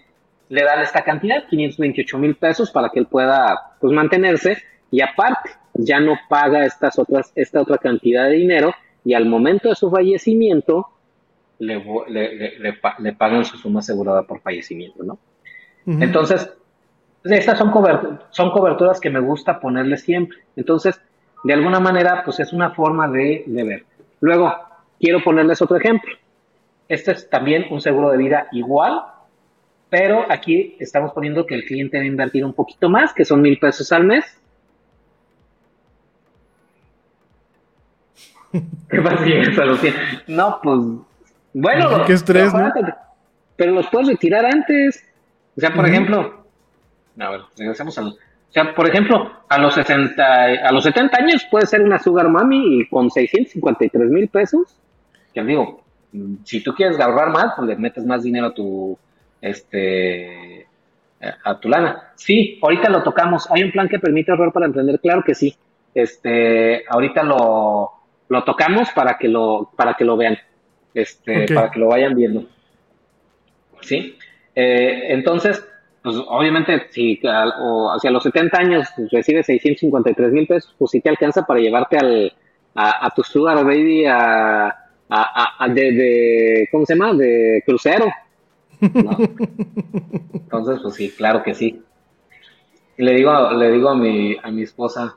le dan esta cantidad, 528 mil pesos para que él pueda, pues, mantenerse y aparte, ya no paga estas otras, esta otra cantidad de dinero y al momento de su fallecimiento, le, le, pagan su suma asegurada por fallecimiento, ¿no? Entonces, estas son, son coberturas que me gusta ponerle siempre. Entonces, de alguna manera, pues es una forma de, de ver. Luego, quiero ponerles otro ejemplo. Este es también un seguro de vida igual, pero aquí estamos poniendo que el cliente debe invertir un poquito más, que son mil pesos al mes. ¿Qué pasa? No, pues bueno, qué estrés, ¿no? Pero los puedes retirar antes. O sea, por ejemplo, a ver, regresemos a los, o sea, por ejemplo, a los 60, a los 70 años puede ser una Sugar Mami y con 653 mil pesos. Que digo, si tú quieres ahorrar más, pues le metes más dinero a tu, este, a tu lana. Sí, ahorita lo tocamos. Hay un plan que permite ahorrar para emprender, claro que sí. Este, ahorita lo, lo tocamos para que lo, para que lo vean, este, para que lo vayan viendo. ¿Sí? Eh, entonces, pues obviamente, si o hacia los 70 años recibes 653 mil pesos, pues sí te alcanza para llevarte al, a, a tu sugar baby a, a, a- a- de, de, ¿cómo se llama? De crucero. ¿no? Entonces, pues sí, claro que sí. Y le digo, le digo a mi, a mi esposa,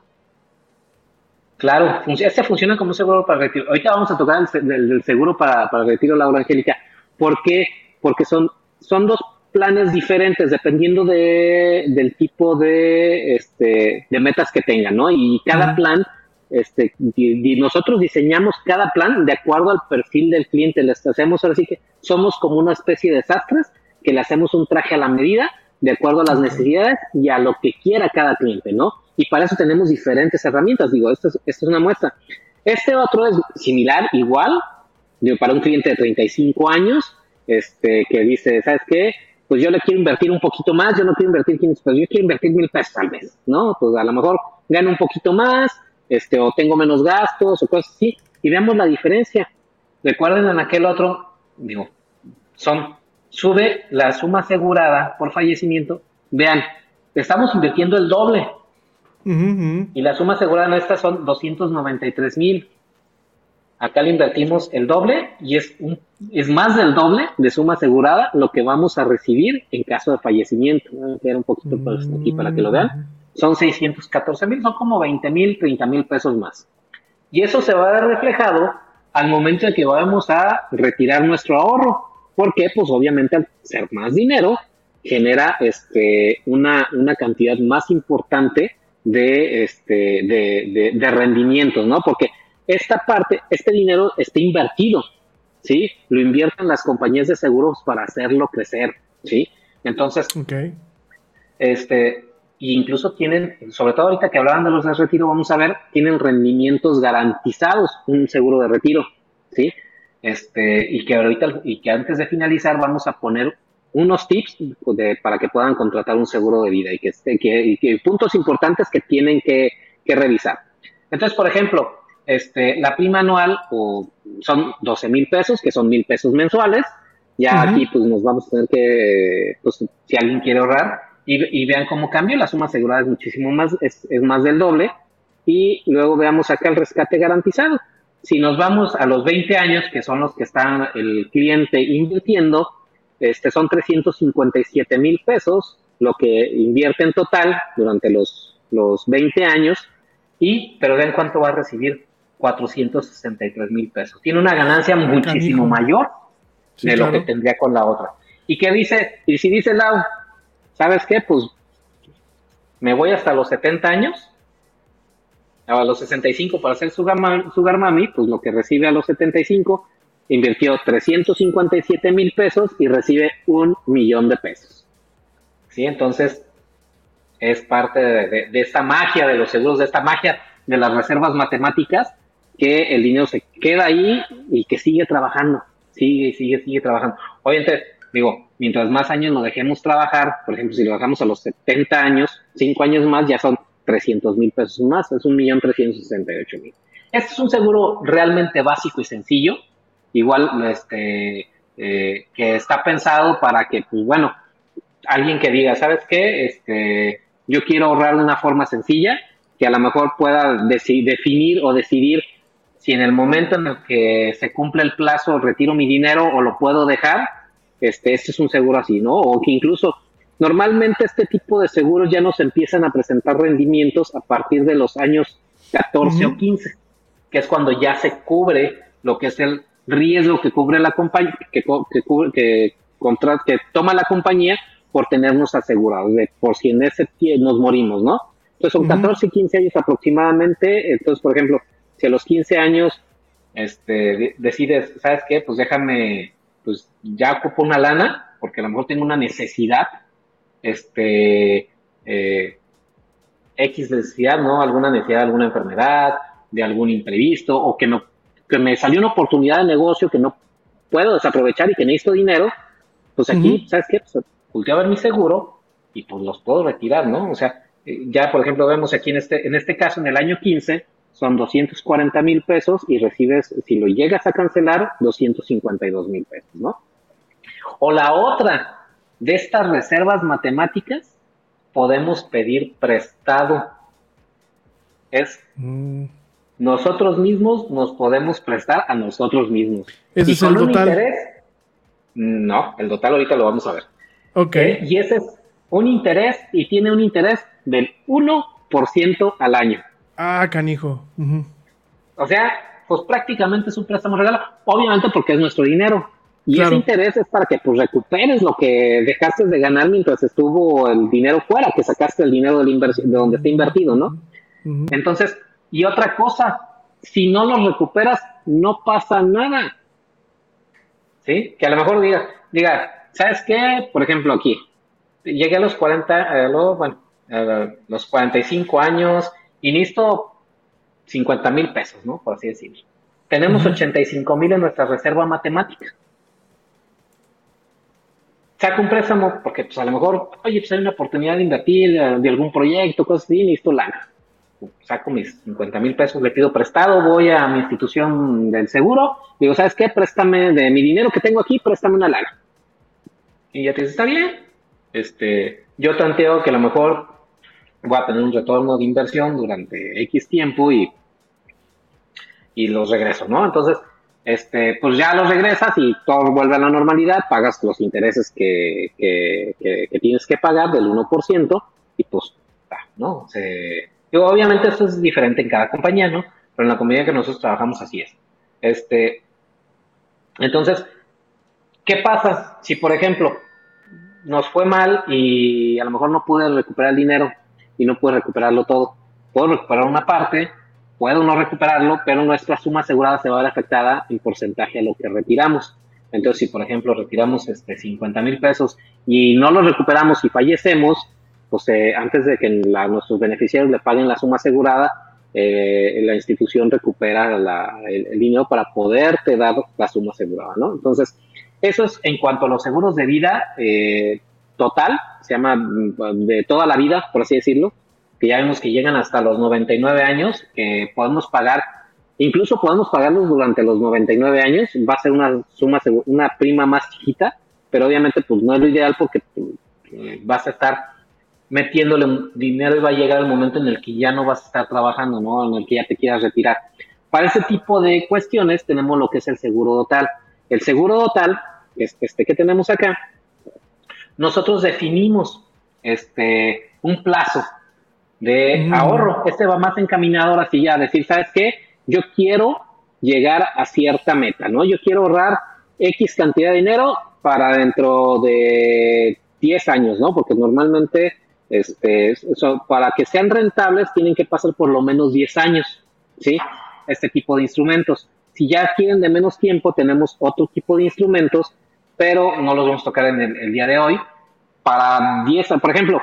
claro, este funciona como un seguro para retiro. Ahorita vamos a tocar el, seguro para, para retiro, Laura Angélica. ¿Por qué? Porque son, son dos planes diferentes dependiendo de, del tipo de, este, de metas que tengan, ¿no? Y cada plan, este, y, y nosotros diseñamos cada plan de acuerdo al perfil del cliente. Les hacemos, ahora sí que somos como una especie de sastres que le hacemos un traje a la medida de acuerdo a las necesidades y a lo que quiera cada cliente, ¿no? Y para eso tenemos diferentes herramientas. Digo, esto es, una muestra. Este otro es similar, igual, digo, para un cliente de 35 años, este, que dice, ¿sabes qué? Pues yo le quiero invertir un poquito más, yo no quiero invertir 500 pesos, yo quiero invertir mil pesos al mes, ¿no? Pues a lo mejor gano un poquito más, este, o tengo menos gastos, o cosas así, y veamos la diferencia. Recuerden en aquel otro, digo, son, sube la suma asegurada por fallecimiento, vean, estamos invirtiendo el doble, y la suma asegurada en esta son 293 mil. Acá le invertimos el doble y es, un, es más del doble de suma asegurada lo que vamos a recibir en caso de fallecimiento. Voy a ampliar un poquito pues, aquí para que lo vean. Son 614 mil, son como 20 mil, 30 mil pesos más. Y eso se va a ver reflejado al momento en que vamos a retirar nuestro ahorro. Porque, pues obviamente al ser más dinero, genera este, una, una cantidad más importante de, este, de, de, de rendimientos, ¿no? Porque esta parte, este dinero está invertido, ¿sí? Lo invierten las compañías de seguros para hacerlo crecer, ¿sí? Entonces, Ok. este, e incluso tienen, sobre todo ahorita que hablaban de los de retiro, vamos a ver, tienen rendimientos garantizados, un seguro de retiro, ¿sí? Este, y que ahorita, y que antes de finalizar vamos a poner unos tips de, para que puedan contratar un seguro de vida y que, esté- que, y que puntos importantes que tienen que, que revisar. Entonces, por ejemplo, este, la prima anual o son 12 mil pesos, que son mil pesos mensuales. Ya Ujú. aquí pues nos vamos a tener que, pues si alguien quiere ahorrar y, y vean cómo cambia, la suma asegurada es muchísimo más, es, es más del doble. Y luego veamos acá el rescate garantizado. Si nos vamos a los 20 años, que son los que está el cliente invirtiendo, este son 357 mil pesos, lo que invierte en total durante los, los 20 años, y, pero vean cuánto va a recibir, 463 mil pesos. Tiene una ganancia muchísimo Canijo. mayor Sí, de lo que tendría con la otra. ¿Y qué dice? Y si dice Lau, ¿sabes qué? Pues me voy hasta los 70 años, a los 65 para hacer sugar, ma- sugar mami, pues lo que recibe a los 75, invirtió 357 mil pesos y recibe un millón de pesos. ¿Sí? Entonces, es parte de, de- esta magia de los seguros, de esta magia de las reservas matemáticas, que el dinero se queda ahí y que sigue trabajando, sigue, sigue, sigue trabajando. Obviamente, digo, mientras más años lo dejemos trabajar, por ejemplo, si lo dejamos a los 70 años, 5 años más, ya son 300 mil pesos más, es un millón 368 mil. Este es un seguro realmente básico y sencillo, igual este, eh, que está pensado para que, pues bueno, alguien que diga, ¿sabes qué? Este, yo quiero ahorrar de una forma sencilla, que a lo mejor pueda definir o decidir si en el momento en el que se cumple el plazo retiro mi dinero o lo puedo dejar, este, este es un seguro así, ¿no? O que incluso normalmente este tipo de seguros ya nos empiezan a presentar rendimientos a partir de los años 14 Ujú. o 15, que es cuando ya se cubre lo que es el riesgo que cubre la compañía, que, que, cubre- que, contra- que toma la compañía por tenernos asegurados, de por si en ese tiempo nos morimos, ¿no? Entonces son Ujú. 14 y 15 años aproximadamente, entonces por ejemplo, si a los 15 años este, de- decides, ¿sabes qué? Pues déjame, pues ya ocupo una lana, porque a lo mejor tengo una necesidad, este, eh, X necesidad, ¿no? Alguna necesidad de alguna enfermedad, de algún imprevisto, o que, no, que me salió una oportunidad de negocio que no puedo desaprovechar y que necesito dinero, pues aquí, ¿sabes qué? Pues volteo a ver mi seguro y pues los puedo retirar, ¿no? O sea, eh, ya por ejemplo vemos aquí en este, en este caso, en el año 15, son 240 mil pesos y recibes, si lo llegas a cancelar, 252 mil pesos, ¿no? O la otra, de estas reservas matemáticas, podemos pedir prestado. Es Mm, nosotros mismos nos podemos prestar a nosotros mismos. Ese Y es el con un total. interés, no, el total ahorita lo vamos a ver. Ok. ¿eh? Y ese es un interés y tiene un interés del 1% al año. Ah, canijo. O sea, pues prácticamente es un préstamo regalo, obviamente porque es nuestro dinero. Y Claro. ese interés es para que pues recuperes lo que dejaste de ganar mientras estuvo el dinero fuera, que sacaste el dinero de, la inversi- de donde está invertido, ¿no? Entonces, y otra cosa, si no los recuperas, no pasa nada. ¿Sí? Que a lo mejor diga, diga, ¿sabes qué? Por ejemplo, aquí, llegué a los 40, eh, luego, bueno, eh, los 45 años y necesito 50 mil pesos, ¿no? Por así decirlo. Tenemos 85 mil en nuestra reserva matemática. Saco un préstamo porque pues a lo mejor, oye, pues hay una oportunidad de invertir eh, de algún proyecto, cosas así, necesito lana saco mis 50 mil pesos, le pido prestado, voy a mi institución del seguro, digo, ¿sabes qué? Préstame de mi dinero que tengo aquí, préstame una lana. Y ya te dice, está bien. Este, yo tanteo que a lo mejor voy a tener un retorno de inversión durante X tiempo y, y los regreso, ¿no? Entonces, este, pues ya los regresas y todo vuelve a la normalidad, pagas los intereses que, que, tienes que pagar del 1% y pues, ¿no? Se, obviamente esto es diferente en cada compañía, ¿no? Pero en la compañía que nosotros trabajamos así es. Este, entonces, ¿qué pasa si, por ejemplo, nos fue mal y a lo mejor no pude recuperar el dinero y no pude recuperarlo todo? Puedo recuperar una parte, puedo no recuperarlo, pero nuestra suma asegurada se va a ver afectada en porcentaje a lo que retiramos. Entonces, si por ejemplo retiramos este 50 mil pesos y no lo recuperamos y fallecemos, pues eh, antes de que nuestros beneficiarios le paguen la suma asegurada, eh, la institución recupera el dinero para poderte dar la suma asegurada, ¿no? Entonces, eso es en cuanto a los seguros de vida eh, total, se llama mm, de toda la vida, por así decirlo, ya vemos que llegan hasta los 99 años, que podemos pagar, incluso podemos pagarlos durante los 99 años, va a ser una suma, una prima más chiquita, pero obviamente pues no es lo ideal porque eh, vas a estar metiéndole dinero y va a llegar el momento en el que ya no vas a estar trabajando, ¿no? En el que ya te quieras retirar. Para ese tipo de cuestiones tenemos lo que es el seguro total. El seguro total, es este que tenemos acá, nosotros definimos este un plazo de Mm. ahorro. Este va más encaminado ahora sí ya a decir, ¿sabes qué? Yo quiero llegar a cierta meta, ¿no? Yo quiero ahorrar X cantidad de dinero para dentro de 10 años, ¿no? Porque normalmente, este, para que sean rentables, tienen que pasar por lo menos 10 años, ¿sí? Este tipo de instrumentos. Si ya quieren de menos tiempo, tenemos otro tipo de instrumentos, pero no los vamos a tocar en el, el día de hoy. Para 10, por ejemplo,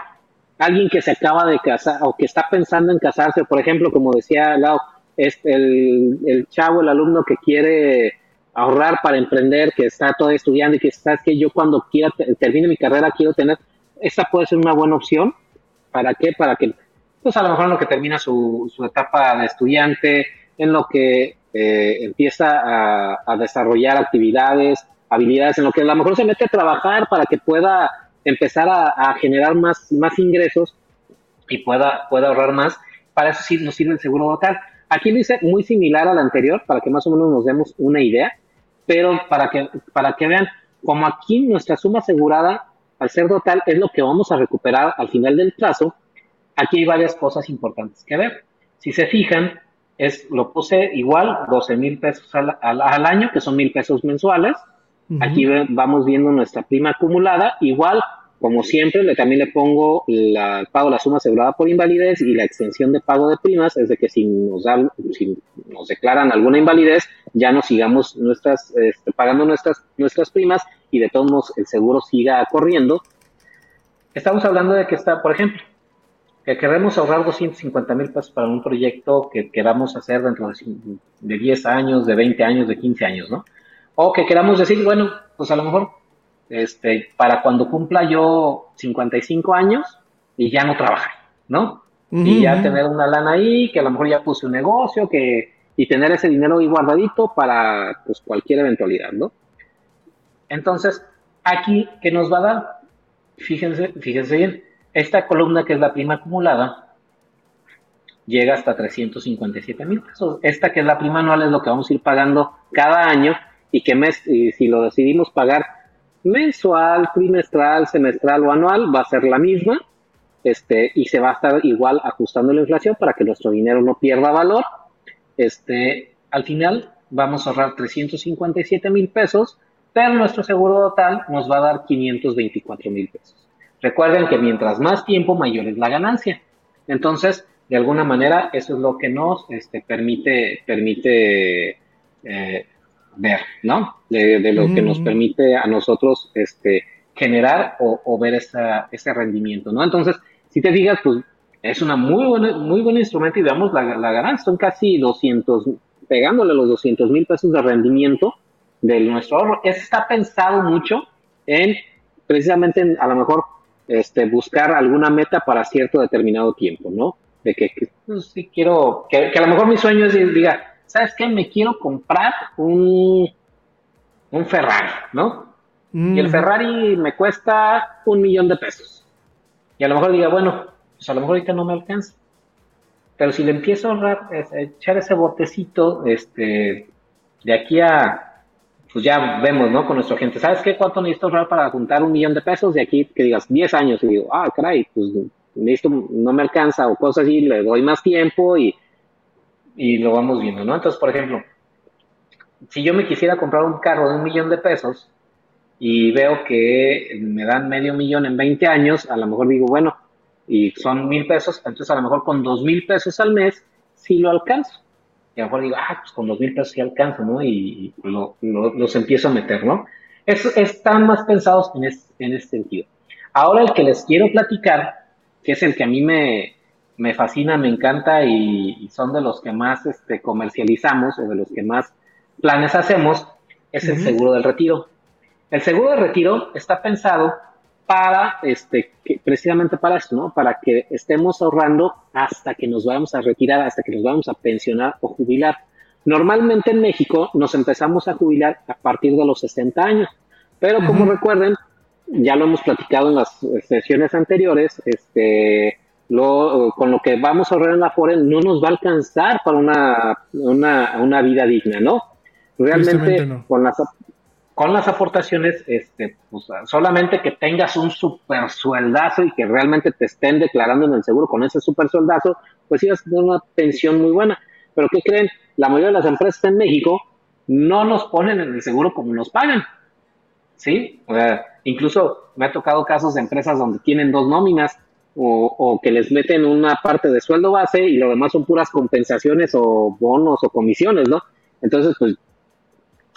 alguien que se acaba de casar o que está pensando en casarse, por ejemplo, como decía Lau, es el, el chavo, el alumno que quiere ahorrar para emprender, que está todavía estudiando y que sabes que yo cuando quiera te- termine mi carrera quiero tener, esta puede ser una buena opción. ¿Para qué? Para que, pues a lo mejor en lo que termina su, su etapa de estudiante, en lo que eh, empieza a desarrollar actividades, habilidades, en lo que a lo mejor se mete a trabajar para que pueda empezar a, a generar más, más ingresos y pueda, pueda ahorrar más. Para eso sí nos sirve el seguro total. Aquí lo hice muy similar al anterior, para que más o menos nos demos una idea, pero para que, para que vean, como aquí nuestra suma asegurada, al ser total, es lo que vamos a recuperar al final del plazo, aquí hay varias cosas importantes que ver. Si se fijan, es, lo puse igual, 12 mil pesos al, al- al año, que son mil pesos mensuales. Aquí vamos viendo nuestra prima acumulada. Igual, como siempre, le, también le pongo la, pago la suma asegurada por invalidez y la extensión de pago de primas, es de que si nos, dan, si nos declaran alguna invalidez, ya no sigamos nuestras, este, pagando nuestras, nuestras primas y de todos modos el seguro siga corriendo. Estamos hablando de que está, por ejemplo, que queremos ahorrar 250 mil pesos para un proyecto que queramos hacer dentro de, de 10 años, de 20 años, de 15 años, ¿no? O que queramos decir, bueno, pues a lo mejor este, para cuando cumpla yo 55 años y ya no trabajar, ¿no? Y ya tener una lana ahí, que a lo mejor ya puse un negocio, que, y tener ese dinero ahí guardadito para pues, cualquier eventualidad, ¿no? Entonces, aquí, ¿qué nos va a dar? Fíjense, fíjense bien, esta columna que es la prima acumulada llega hasta 357 mil pesos. Esta que es la prima anual es lo que vamos a ir pagando cada año y que mes, y si lo decidimos pagar mensual, trimestral, semestral o anual, va a ser la misma. Este, y se va a estar igual ajustando la inflación para que nuestro dinero no pierda valor. Este, al final vamos a ahorrar 357 mil pesos, pero nuestro seguro total nos va a dar 524 mil pesos. Recuerden que mientras más tiempo, mayor es la ganancia. Entonces, de alguna manera, eso es lo que nos este, permite, permite eh, ver, ¿no? De, lo que nos permite a nosotros este, generar o, ver ese rendimiento, ¿no? Entonces, si te digas, pues es una muy buena, muy buen instrumento y veamos la, la ganancia, son casi 200, pegándole los 200 mil pesos de rendimiento de nuestro ahorro. Está pensado mucho en, precisamente, a lo mejor, este, buscar alguna meta para cierto determinado tiempo, ¿no? De que, pues, sí quiero, que, que a lo mejor mi sueño es, diga, ¿sabes qué? Me quiero comprar un, un Ferrari, ¿no? Y el Ferrari me cuesta un millón de pesos. Y a lo mejor diga, bueno, pues a lo mejor ahorita no me alcanza. Pero si le empiezo a ahorrar, a echar ese botecito, este, de aquí a, pues ya vemos, ¿no? Con nuestra gente, ¿sabes qué? ¿Cuánto necesito ahorrar para juntar un millón de pesos? De aquí, que digas, 10 años, y digo, ah, caray, pues necesito, no me alcanza, o cosas así, le doy más tiempo y y lo vamos viendo, ¿no? Entonces, por ejemplo, si yo me quisiera comprar un carro de un millón de pesos y veo que me dan medio millón en 20 años, a lo mejor digo, bueno, y son mil pesos, entonces a lo mejor con dos mil pesos al mes sí lo alcanzo. Y a lo mejor digo, ah, pues con dos mil pesos sí alcanzo, ¿no? Y, los empiezo a meter, ¿no? Es, están más pensados en, en este sentido. Ahora el que les quiero platicar, que es el que a mí me, me fascina, me encanta y, son de los que más este, comercializamos o de los que más planes hacemos, es el seguro del retiro. El seguro de retiro está pensado para, este, precisamente para esto, ¿no? Para que estemos ahorrando hasta que nos vayamos a retirar, hasta que nos vamos a pensionar o jubilar. Normalmente en México nos empezamos a jubilar a partir de los 60 años, pero como recuerden, ya lo hemos platicado en las sesiones anteriores, este, lo, con lo que vamos a ahorrar en la FORE no nos va a alcanzar para una, una, una vida digna, ¿no? Realmente con las con las aportaciones, este, pues, solamente que tengas un super sueldazo y que realmente te estén declarando en el seguro con ese super sueldazo, pues ibas a tener una pensión muy buena. Pero ¿qué creen? La mayoría de las empresas en México no nos ponen en el seguro como nos pagan. ¿Sí? O sea, incluso me ha tocado casos de empresas donde tienen dos nóminas o, que les meten una parte de sueldo base y lo demás son puras compensaciones o bonos o comisiones, ¿no? Entonces, pues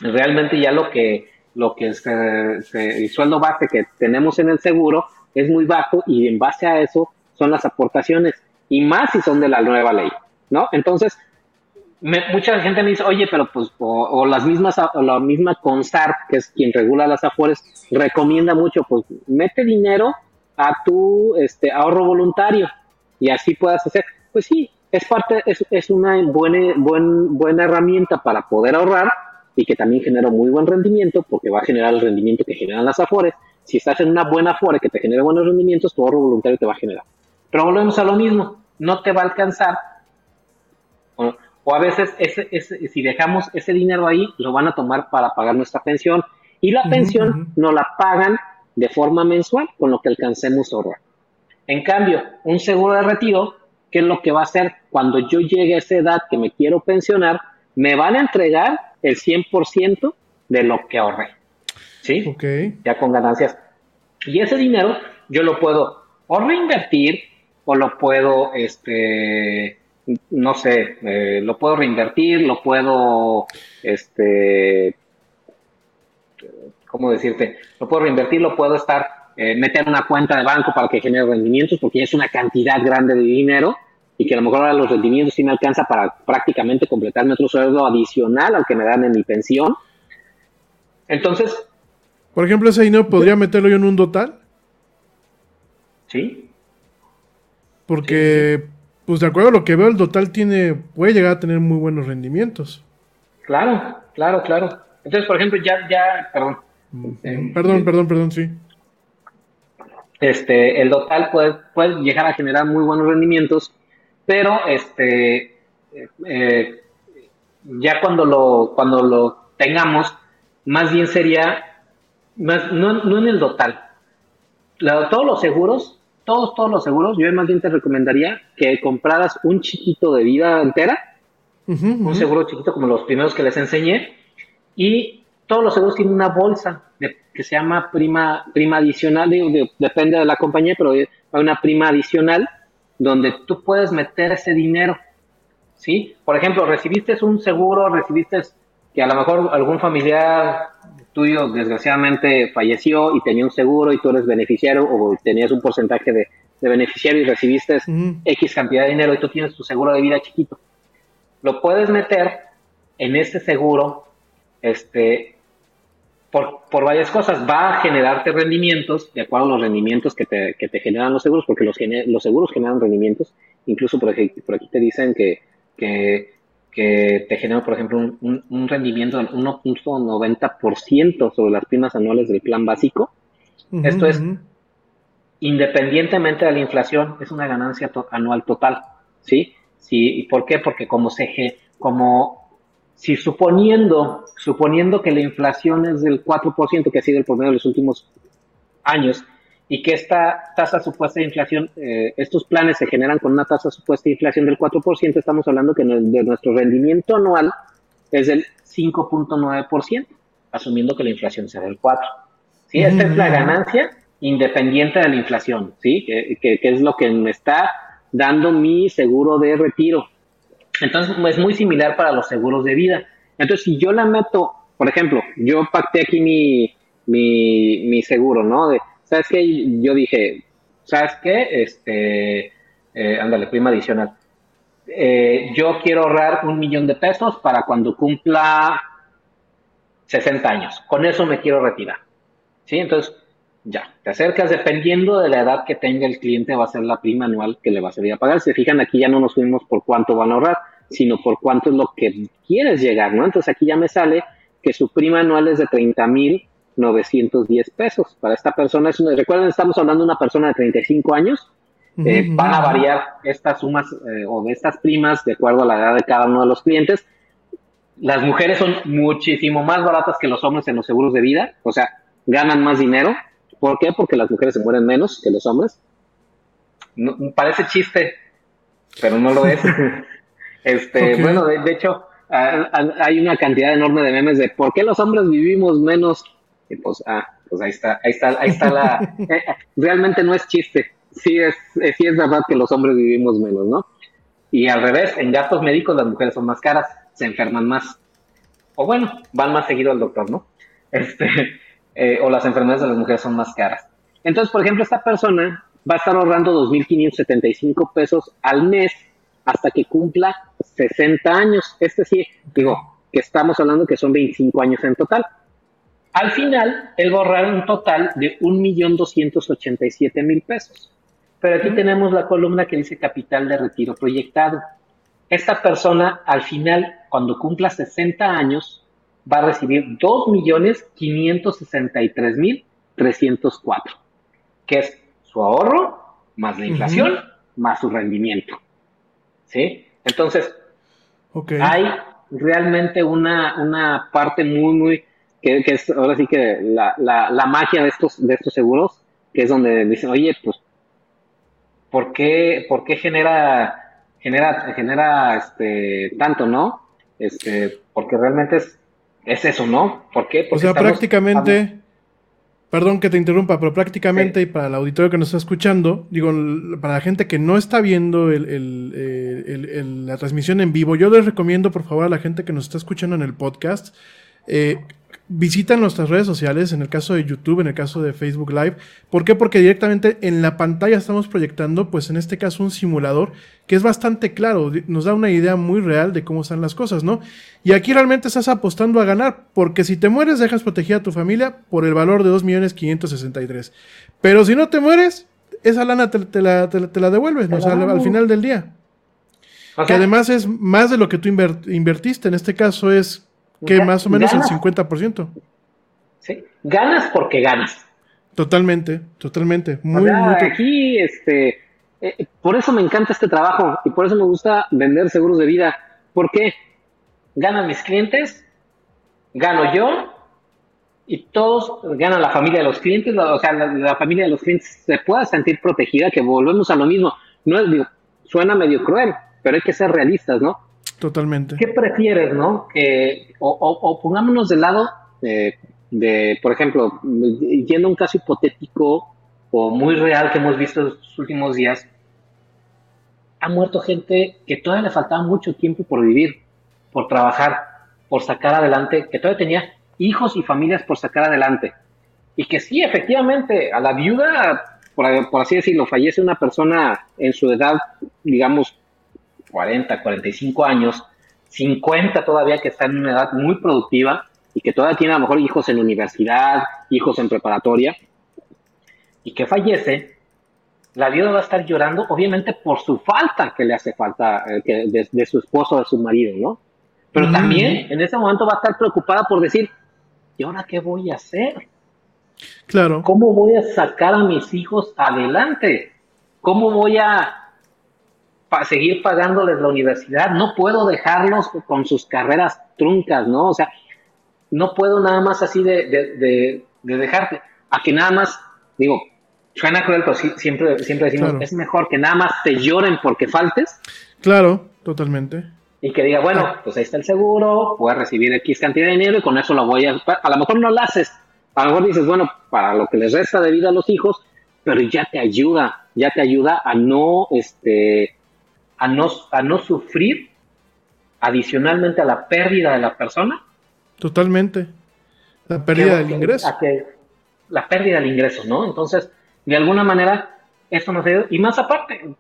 realmente ya lo que lo que es el sueldo base que tenemos en el seguro es muy bajo y en base a eso son las aportaciones y más si son de la nueva ley, ¿no? Entonces, mucha gente me dice, oye, pero pues, o, las mismas, o la misma CONSAR, que es quien regula las afores, recomienda mucho, pues, mete dinero a tu este, ahorro voluntario y así puedas hacer. Pues sí, es parte, es, es una buena, buen, buena herramienta para poder ahorrar y que también genera muy buen rendimiento porque va a generar el rendimiento que generan las afores. Si estás en una buena afore que te genera buenos rendimientos, tu ahorro voluntario te va a generar. Pero volvemos a lo mismo, no te va a alcanzar. O, a veces ese, ese, si dejamos ese dinero ahí, lo van a tomar para pagar nuestra pensión. Y la pensión no la pagan de forma mensual con lo que alcancemos a ahorrar. En cambio, un seguro de retiro, ¿qué es lo que va a hacer cuando yo llegue a esa edad que me quiero pensionar? Me van a entregar el 100% de lo que ahorré. ¿Sí? Ok. Ya con ganancias. Y ese dinero yo lo puedo o reinvertir o lo puedo, este, no sé, eh, lo puedo reinvertir, lo puedo, este, ¿cómo decirte? Lo puedo reinvertir, lo puedo estar, eh, meter una cuenta de banco para que genere rendimientos, porque es una cantidad grande de dinero y que a lo mejor ahora los rendimientos sí me alcanza para prácticamente completar mi otro sueldo adicional al que me dan en mi pensión. Entonces, Por ejemplo, ese dinero podría meterlo yo en un total, sí, porque, pues de acuerdo a lo que veo, el total tiene, puede llegar a tener muy buenos rendimientos. claro, claro, claro. Entonces, por ejemplo, ya, ya, perdón. Eh, Perdón, eh, perdón, perdón, sí. este, el total puede, puede llegar a generar muy buenos rendimientos, pero este, eh, ya cuando lo, cuando lo tengamos, más bien sería, más, no, no en el total. La- todos los seguros, todos, todos los seguros, yo más bien te recomendaría que compraras un chiquito de vida entera, un seguro chiquito como los primeros que les enseñé y todos los seguros tienen una bolsa de- que se llama prima prima adicional digo, de- depende de la compañía pero hay una prima adicional donde tú puedes meter ese dinero sí por ejemplo recibiste un seguro recibiste que a lo mejor algún familiar tuyo desgraciadamente falleció y tenía un seguro y tú eres beneficiario o tenías un porcentaje de, de beneficiario y recibiste. X cantidad de dinero y tú tienes tu seguro de vida chiquito lo puedes meter en este seguro este, por, por varias cosas. Va a generarte rendimientos, de acuerdo a los rendimientos que te, que te generan los seguros, porque los, gene- los seguros generan rendimientos. Incluso por aquí, por aquí te dicen que, que, que te generan, por ejemplo, un, un- un rendimiento del 1.90% sobre las primas anuales del plan básico. Esto es- independientemente de la inflación, es una ganancia to- anual total, ¿sí? Sí, ¿y por qué? Porque como se como si suponiendo, suponiendo que la inflación es del 4%, que ha sido el promedio de los últimos años, y que esta tasa supuesta de inflación, eh, estos planes se generan con una tasa supuesta de inflación del 4%, estamos hablando que no- de nuestro rendimiento anual es del 5.9%, asumiendo que la inflación sea del 4%. ¿sí? Esta es la Ujú. ganancia independiente de la inflación, ¿sí? Que, que- que es lo que me está dando mi seguro de retiro. Entonces, es muy similar para los seguros de vida. Entonces, si yo la meto, por ejemplo, yo pacté aquí mi, mi, mi seguro, ¿no? ¿Sabes qué? Yo dije, ¿sabes qué? Este, eh, ándale, prima adicional. Eh, yo quiero ahorrar un millón de pesos para cuando cumpla 60 años. Con eso me quiero retirar. ¿Sí? Entonces, ya, te acercas dependiendo de la edad que tenga el cliente, va a ser la prima anual que le va a servir a pagar. Si se fijan, aquí ya no nos fuimos por cuánto van a ahorrar, sino por cuánto es lo que quieres llegar, ¿no? Entonces aquí ya me sale que su prima anual es de 30 mil 910 pesos. Para esta persona, es una- recuerden, estamos hablando de una persona de 35 años, eh, van a variar estas sumas eh, o de estas primas de acuerdo a la edad de cada uno de los clientes. Las mujeres son muchísimo más baratas que los hombres en los seguros de vida, o sea, ganan más dinero. ¿Por qué? Porque las mujeres se mueren menos que los hombres. No- parece chiste, pero no lo es. este, bueno, de, de hecho, ah, hay una cantidad enorme de memes de por qué los hombres vivimos menos. Y pues, ah, pues ahí está, ahí está, ahí está la. eh, realmente no es chiste. Sí es, eh, sí es verdad que los hombres vivimos menos, ¿no? Y al revés, en gastos médicos las mujeres son más caras, se enferman más. O bueno, van más seguido al doctor, ¿no? Este, eh, o las enfermedades de las mujeres son más caras. Entonces, por ejemplo, esta persona va a estar ahorrando 2.575 pesos al mes hasta que cumpla 60 años. Este sí, digo, que estamos hablando que son 25 años en total. Al final, él va a ahorrar un total de 1.287.000 pesos. Pero aquí tenemos la columna que dice capital de retiro proyectado. Esta persona, al final, cuando cumpla 60 años, va a recibir 2.563.304, que es su ahorro más la inflación más su rendimiento. ¿Sí? Entonces, hay realmente una, una parte muy, muy, que, que es ahora sí que la, la, la magia de estos, de estos seguros, que es donde dicen, oye, pues, ¿por qué, por qué genera, genera, genera este, tanto, no? Este, porque realmente es, es eso, ¿no? ¿Por qué? O Porque sea, estamos- prácticamente, perdón que te interrumpa, pero prácticamente y para el auditorio que nos está escuchando, digo, para la gente que no está viendo el- el- el- la transmisión en vivo, yo les recomiendo por favor a la gente que nos está escuchando en el podcast, eh, visitan nuestras redes sociales, en el caso de YouTube, en el caso de Facebook Live. ¿Por qué? Porque directamente en la pantalla estamos proyectando, pues en este caso, un simulador que es bastante claro, nos da una idea muy real de cómo están las cosas, ¿no? Y aquí realmente estás apostando a ganar, porque si te mueres, dejas protegida a tu familia por el valor de 2.563. Pero si no te mueres, esa lana te, te la, te la- te la devuelves, ¿no? O sea, al, al final del día. Que además es más de lo que tú inver- invertiste. En este caso es que más o menos el ganas. 50%. ¿sí? Ganas porque ganas. Totalmente, totalmente. O Muy, sea, muy. to- aquí, este, eh, por eso me encanta este trabajo y por eso me gusta vender seguros de vida. ¿Por qué? Ganan mis clientes, gano yo y todos ganan la familia de los clientes, la- o sea, la, la familia de los clientes se pueda sentir protegida, que volvemos a lo mismo. No es, digo, suena medio cruel, pero hay que ser realistas, ¿no? Totalmente. ¿Qué prefieres, no? Que, o, o- o pongámonos del lado eh, de, por ejemplo, yendo a un caso hipotético o muy real que hemos visto estos últimos días, ha muerto gente que todavía le faltaba mucho tiempo por vivir, por trabajar, por sacar adelante, que todavía tenía hijos y familias por sacar adelante. Y que sí, efectivamente, a la viuda, por, por así decirlo, fallece una persona en su edad, digamos, 40, 45 años, 50 todavía que está en una edad muy productiva y que todavía tiene a lo mejor hijos en universidad, hijos en preparatoria, y que fallece, la viuda va a estar llorando, obviamente por su falta que le hace falta eh, que de, de su esposo o de su marido, ¿no? Pero Mm. también en ese momento va a estar preocupada por decir, ¿y ahora qué voy a hacer? Claro. ¿Cómo voy a sacar a mis hijos adelante? ¿Cómo voy a pa- seguir pagándoles la universidad? No puedo dejarlos con sus carreras truncas, ¿no? O sea, no puedo nada más así de, de, de, de dejarte. A que nada más, digo, suena cruel, pero sí- siempre, siempre decimos, Claro. es mejor que nada más te lloren porque faltes Claro, totalmente. y que diga, bueno, pues ahí está el seguro, voy a recibir X cantidad de dinero y con eso lo voy a... A lo mejor no lo haces, a lo mejor dices, bueno, para lo que les resta de vida a los hijos, pero ya te ayuda, ya te ayuda a no, este, a no, a no sufrir adicionalmente a la pérdida de la persona. Totalmente. La pérdida del ingreso. a que- la pérdida del ingreso, ¿no? Entonces, de alguna manera, eso nos ayuda. Y más aparte,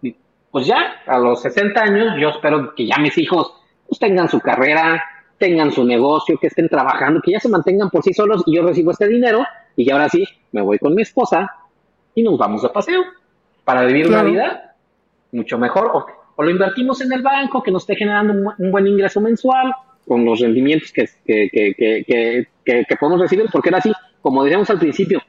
pues ya a los 60 años, yo espero que ya mis hijos pues, tengan su carrera, tengan su negocio, que estén trabajando, que ya se mantengan por sí solos y yo recibo este dinero y ahora sí me voy con mi esposa y nos vamos de paseo para vivir Claro. una vida mucho mejor o, o lo invertimos en el banco que nos esté generando un, un buen ingreso mensual con los rendimientos que, que, que, que, podemos recibir porque era así, como decíamos al principio,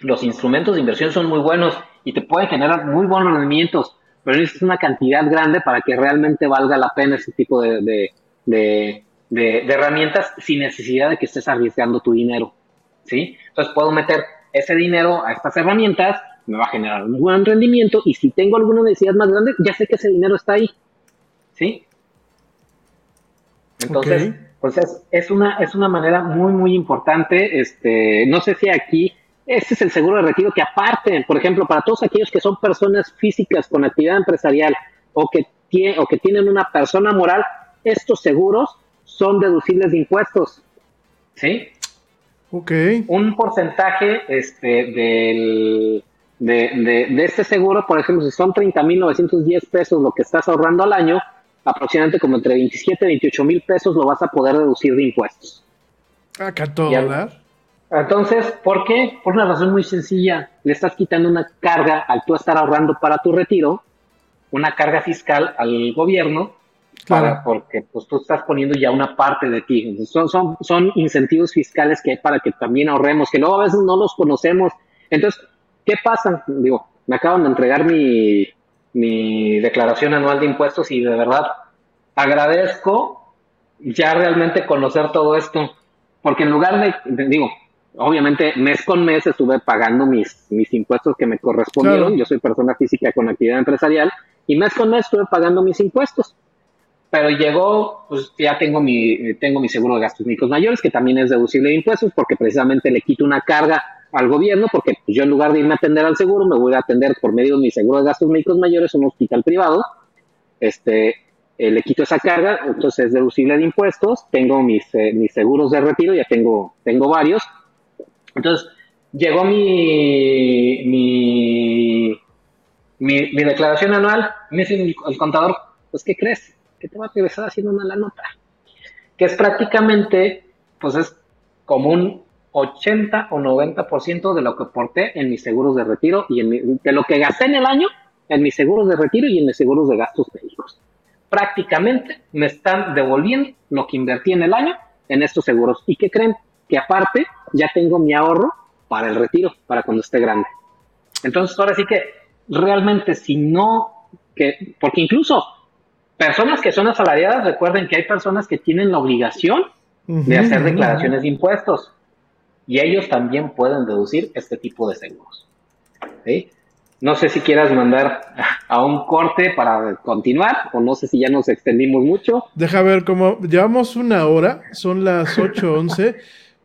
los instrumentos de inversión son muy buenos y te pueden generar muy buenos rendimientos, pero necesitas una cantidad grande para que realmente valga la pena ese tipo de, de, de- de herramientas sin necesidad de que estés arriesgando tu dinero. ¿sí? Entonces puedo meter ese dinero a estas herramientas, me va a generar un buen rendimiento y si tengo alguna necesidad más grande, ya sé que ese dinero está ahí. ¿sí? Entonces, Ok. pues es, una, es una manera muy, muy importante. Este, no sé si aquí, este es el seguro de retiro que aparte, por ejemplo, para todos aquellos que son personas físicas con actividad empresarial o que, tie- o que tienen una persona moral, estos seguros son deducibles de impuestos. ¿Sí? Ok. un porcentaje este, del, de, de, de este seguro, por ejemplo, si son 30.910 pesos lo que estás ahorrando al año, aproximadamente como entre 27 y 28 mil pesos lo vas a poder deducir de impuestos. Acá todo Ya. dar. Entonces, ¿por qué? Por una razón muy sencilla. Le estás quitando una carga al tú estar ahorrando para tu retiro, una carga fiscal al gobierno, para- porque pues tú estás poniendo ya una parte de ti. Entonces, Son, son, son incentivos fiscales que hay para que también ahorremos, que luego a veces no los conocemos. Entonces, ¿qué pasa? Digo, me acaban de entregar mi, mi declaración anual de impuestos y de verdad agradezco ya realmente conocer todo esto, porque en lugar de, de- digo, obviamente mes con mes estuve pagando mis, mis impuestos que me correspondieron, Claro. yo soy persona física con actividad empresarial, y mes con mes estuve pagando mis impuestos. Pero llegó, pues ya tengo mi, tengo mi seguro de gastos médicos mayores, que también es deducible de impuestos, porque precisamente le quito una carga al gobierno, porque pues, yo en lugar de irme a atender al seguro, me voy a atender por medio de mi seguro de gastos médicos mayores un hospital privado, este, eh, le quito esa carga, entonces es deducible de impuestos, tengo mis, eh, mis seguros de retiro, ya tengo, tengo varios. Entonces, llegó mi, mi, mi, declaración anual, me dice el, el contador, pues, ¿qué crees? Que te va a regresar haciendo una la nota. Que es prácticamente, pues es como un 80 o 90% de lo que aporté en mis seguros de retiro y en mi- de lo que gasté en el año en mis seguros de retiro y en mis seguros de gastos médicos. Prácticamente me están devolviendo lo que invertí en el año en estos seguros. ¿Y qué creen? Que aparte ya tengo mi ahorro para el retiro, para cuando esté grande. Entonces, ahora sí que realmente si no, que, porque incluso personas que son asalariadas, recuerden que hay personas que tienen la obligación de hacer declaraciones de impuestos y ellos también pueden deducir este tipo de seguros. ¿sí? No sé si quieras mandar a un corte para continuar o no sé si ya nos extendimos mucho. Deja ver cómo. Llevamos una hora, son las 8:11.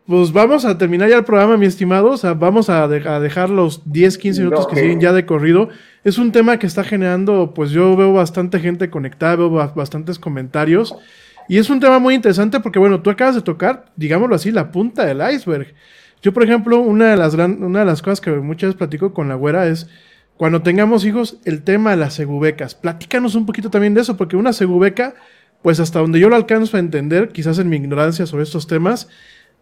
Pues vamos a terminar ya el programa, mi estimado. O sea, vamos a, de- a dejar los 10, 15 minutos que siguen ya de corrido. Es un tema que está generando, pues yo veo bastante gente conectada, veo ba- bastantes comentarios. Y es un tema muy interesante porque, bueno, tú acabas de tocar, digámoslo así, la punta del iceberg. Yo, por ejemplo, una de las, una de las cosas que muchas veces platico con la güera es cuando tengamos hijos, el tema de las segubecas. Platícanos un poquito también de eso, porque una segubeca, pues hasta donde yo lo alcanzo a entender, quizás en mi ignorancia sobre estos temas,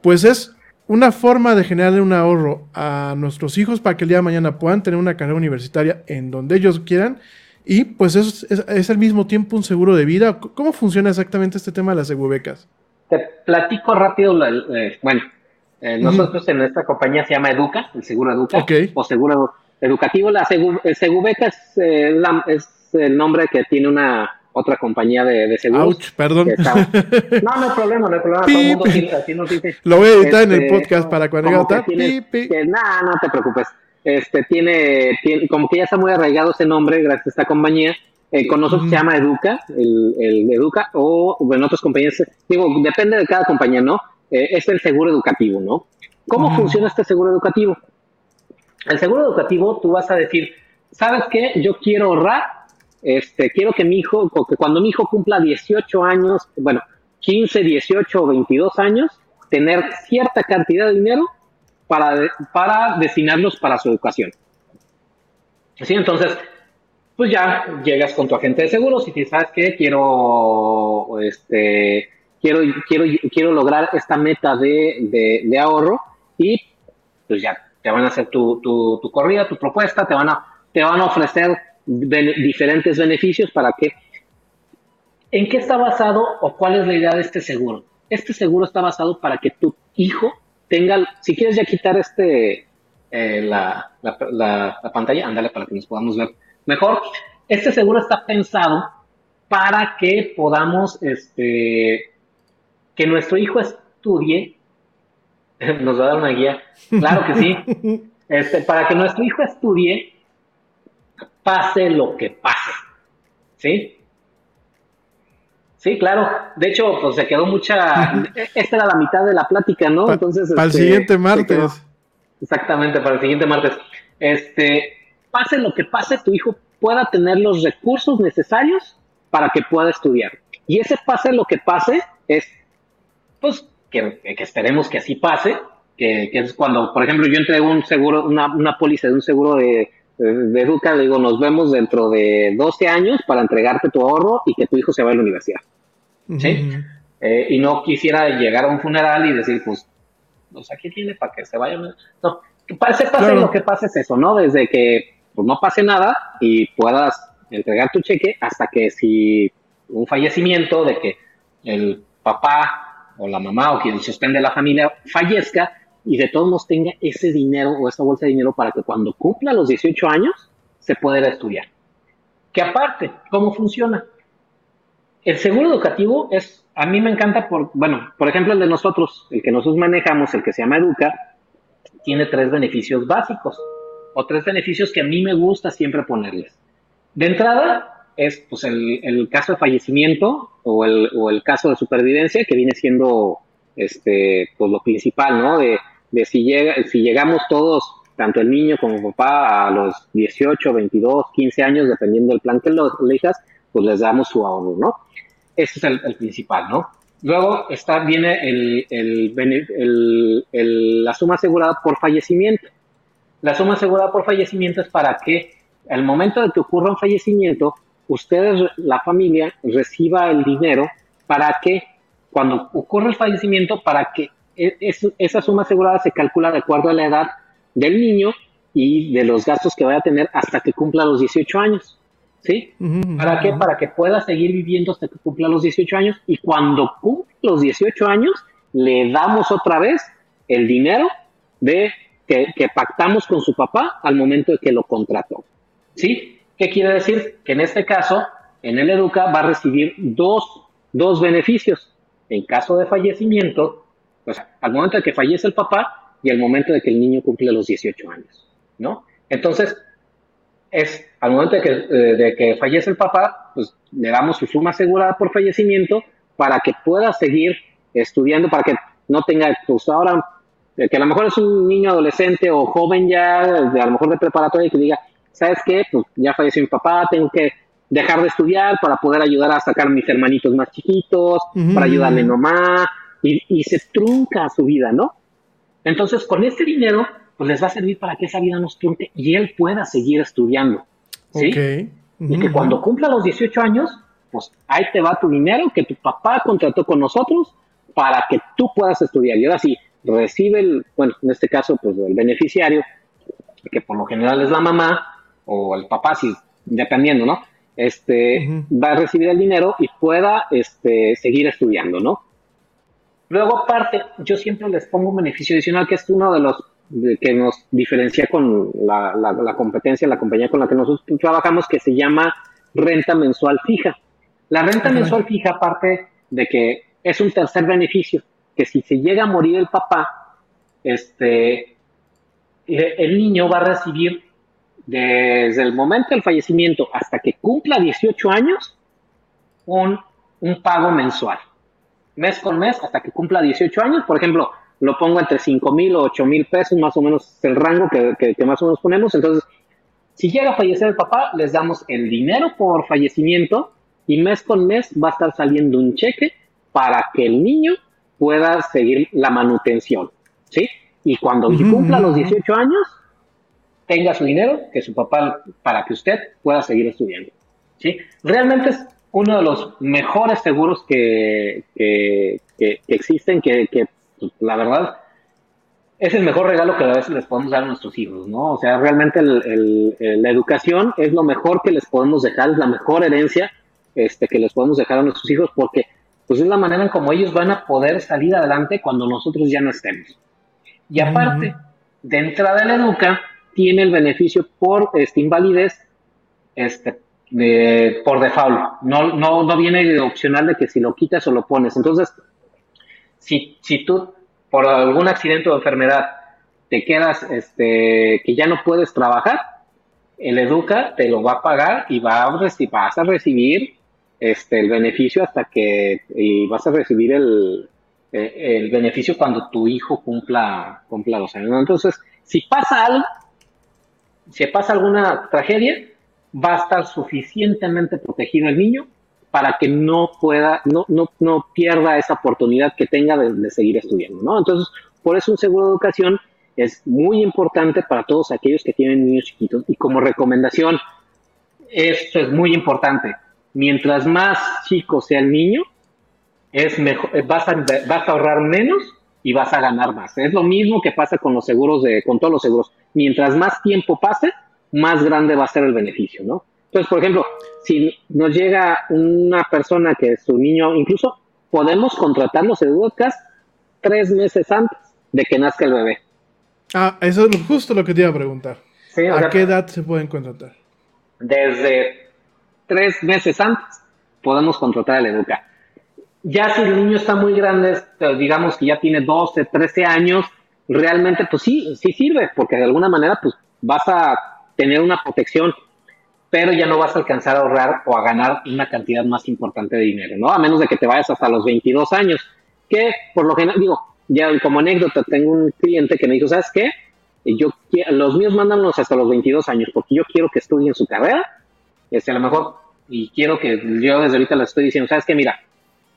pues es una forma de generarle un ahorro a nuestros hijos para que el día de mañana puedan tener una carrera universitaria en donde ellos quieran. Y pues es, es, es al mismo tiempo un seguro de vida. ¿Cómo funciona exactamente este tema de las segubecas? Te platico rápido, la- eh, bueno, eh, nosotros en esta compañía se llama Educa, el seguro Educa, Ok. o seguro educativo. La Segu- el Segubeca es, eh, la- es el nombre que tiene una otra compañía de, de seguros. Ouch, perdón. está- No, no hay problema, no hay problema. Todo el mundo Pip. tiene- así nos dice. Lo voy a editar en el Este, podcast para cuando que nada, no te preocupes. Este tiene, tiene, como que ya está muy arraigado ese nombre gracias a esta compañía. Eh, con nosotros se llama Educa, el, el Educa, o bueno, otras compañías, digo, depende de cada compañía, ¿no? Eh, es el seguro educativo, ¿no? ¿Cómo funciona este seguro educativo? El seguro educativo, tú vas a decir, ¿sabes qué? Yo quiero ahorrar, este, quiero que mi hijo, o que cuando mi hijo cumpla 18 años, bueno, 15, 18 o 22 años, tener cierta cantidad de dinero para, para destinarlos para su educación. ¿Sí? Entonces, pues ya llegas con tu agente de seguros y dices, ¿sabes qué? Quiero, este, quiero, quiero, quiero lograr esta meta de, de, ahorro y pues ya te van a hacer tu, tu, tu corrida, tu propuesta, te van a, te van a ofrecer diferentes beneficios para que... ¿En qué está basado o cuál es la idea de este seguro? Este seguro está basado para que tu hijo tenga, si quieres ya quitar este, eh, la, la, la- la pantalla, ándale para que nos podamos ver mejor. Este seguro está pensado para que podamos, este, que nuestro hijo estudie. Nos va a dar una guía. Claro que sí. Este, para que nuestro hijo estudie, pase lo que pase. ¿Sí? Sí, claro. De hecho, pues se quedó mucha. Esta era la mitad de la plática, ¿no? Pa- Entonces. para el este, siguiente martes. Exactamente, para el siguiente martes. Este, pase lo que pase, tu hijo pueda tener los recursos necesarios para que pueda estudiar. Y ese pase lo que pase es, pues, que, que esperemos que así pase, que, que es cuando, por ejemplo, yo entrego un seguro, una, una póliza de un seguro de, de, de Educa, digo, nos vemos dentro de 12 años para entregarte tu ahorro y que tu hijo se vaya a la universidad. ¿sí? Eh, y no quisiera llegar a un funeral y decir, pues, pues aquí tiene para que se vaya. No, que pase, pase Claro. lo que pase es eso, ¿no? Desde que pues, no pase nada y puedas entregar tu cheque hasta que si un fallecimiento de que el papá o la mamá o quien sostiene la familia fallezca y de todos modos tenga ese dinero o esa bolsa de dinero para que cuando cumpla los 18 años se pueda estudiar. Que aparte, ¿cómo funciona? El seguro educativo es, a mí me encanta por, bueno, por ejemplo, el de nosotros, el que nosotros manejamos, el que se llama Educa, tiene tres beneficios básicos o tres beneficios que a mí me gusta siempre ponerles. De entrada es pues el, caso de fallecimiento o el, o el caso de supervivencia que viene siendo este pues lo principal, ¿no? De si llega, si llegamos todos, tanto el niño como papá, a los 18, 22, 15 años, dependiendo del plan que lo elijas, pues les damos su ahorro, ¿no? Ese es el, principal, ¿no? Luego está, viene el, el, la suma asegurada por fallecimiento. La suma asegurada por fallecimiento es para que al momento de que ocurra un fallecimiento, ustedes, la familia, reciba el dinero para que cuando ocurre el fallecimiento, para que es- esa suma asegurada se calcula de acuerdo a la edad del niño y de los gastos que vaya a tener hasta que cumpla los 18 años. ¿Sí? ¿Para qué? Para que pueda seguir viviendo hasta que cumpla los 18 años y cuando cumpla los 18 años le damos otra vez el dinero de que, que pactamos con su papá al momento de que lo contrató. ¿Sí? ¿Qué quiere decir? Que en este caso, en el Educa va a recibir dos, dos beneficios. En caso de fallecimiento, pues al momento de que fallece el papá y al momento de que el niño cumple los 18 años, ¿no? Entonces, es al momento de que, eh, de que fallece el papá, pues le damos su suma asegurada por fallecimiento para que pueda seguir estudiando, para que no tenga, pues ahora, eh, que a lo mejor es un niño adolescente o joven ya, de, a lo mejor de preparatoria, y que diga, ¿sabes qué? Pues ya falleció mi papá, tengo que dejar de estudiar para poder ayudar a sacar a mis hermanitos más chiquitos, para ayudarle a mi mamá, y, y se trunca su vida, ¿no? Entonces, con este dinero, pues les va a servir para que esa vida no se trunque y él pueda seguir estudiando. ¿sí? Y que cuando cumpla los 18 años, pues ahí te va tu dinero que tu papá contrató con nosotros para que tú puedas estudiar. Y ahora sí, recibe el, bueno, en este caso, pues el beneficiario, que por lo general es la mamá o el papá, si, dependiendo, ¿no? Este, va a recibir el dinero y pueda este, seguir estudiando, ¿no? Luego, aparte, yo siempre les pongo un beneficio adicional, que es uno de los de- que nos diferencia con la, la- la competencia, la compañía con la que nosotros trabajamos, que se llama renta mensual fija. La renta mensual fija, aparte de que es un tercer beneficio, que si se llega a morir el papá, este, eh, el niño va a recibir desde el momento del fallecimiento hasta que cumpla 18 años un, un pago mensual mes con mes hasta que cumpla 18 años. Por ejemplo, lo pongo entre 5 mil o 8 mil pesos, más o menos el rango que, que- que más o menos ponemos. Entonces, si llega a fallecer el papá, les damos el dinero por fallecimiento y mes con mes va a estar saliendo un cheque para que el niño pueda seguir la manutención. ¿Sí? Y cuando cumpla los ujú. 18 años, tenga su dinero, que su papá, para que usted pueda seguir estudiando. ¿sí? Realmente es uno de los mejores seguros que, que, que- existen, que, que, pues, la verdad es el mejor regalo que a veces les podemos dar a nuestros hijos, ¿no? O sea, realmente el- el- el- la educación es lo mejor que les podemos dejar, es la mejor herencia este, que les podemos dejar a nuestros hijos porque pues es la manera en como ellos van a poder salir adelante cuando nosotros ya no estemos. Y aparte, de entrada la educa tiene el beneficio por este, invalidez este, por default. No, no, no viene de opcional de que si lo quitas o lo pones. Entonces, si, si tú por algún accidente o enfermedad te quedas, este, que ya no puedes trabajar, el Educa te lo va a pagar y va a vas a recibir este, el beneficio hasta que, y vas a recibir el, eh, el beneficio cuando tu hijo cumpla, cumpla los años. Entonces, si pasa algo, si pasa alguna tragedia, va a estar suficientemente protegido el niño para que no pueda, no, no, no pierda esa oportunidad que tenga de, de seguir estudiando, ¿no? Entonces, por eso un seguro de educación es muy importante para todos aquellos que tienen niños chiquitos. Y como recomendación, esto es muy importante. Mientras más chico sea el niño, es mejor, vas, a, vas a ahorrar menos y vas a ganar más. Es lo mismo que pasa con los seguros de, con todos los seguros. Mientras más tiempo pase, más grande va a ser el beneficio, ¿no? Entonces, por ejemplo, si nos llega una persona que su niño, incluso podemos contratar los educas tres meses antes de que nazca el bebé. Ah, eso es justo lo que te iba a preguntar. Sí, ¿A sea, qué edad se pueden contratar? desde tres meses antes podemos contratar al Educa. Ya si el niño está muy grande, este, digamos que ya tiene 12, 13 años, realmente pues sí, sí sirve, porque de alguna manera pues vas a tener una protección, pero ya no vas a alcanzar a ahorrar o a ganar una cantidad más importante de dinero, ¿no? A menos de que te vayas hasta los 22 años, que por lo general, digo, ya como anécdota, tengo un cliente que me dijo, ¿sabes qué? Yo, los míos mándanos hasta los 22 años, porque yo quiero que estudien su carrera, este, a lo mejor y quiero que yo desde ahorita les estoy diciendo, sabes que mira,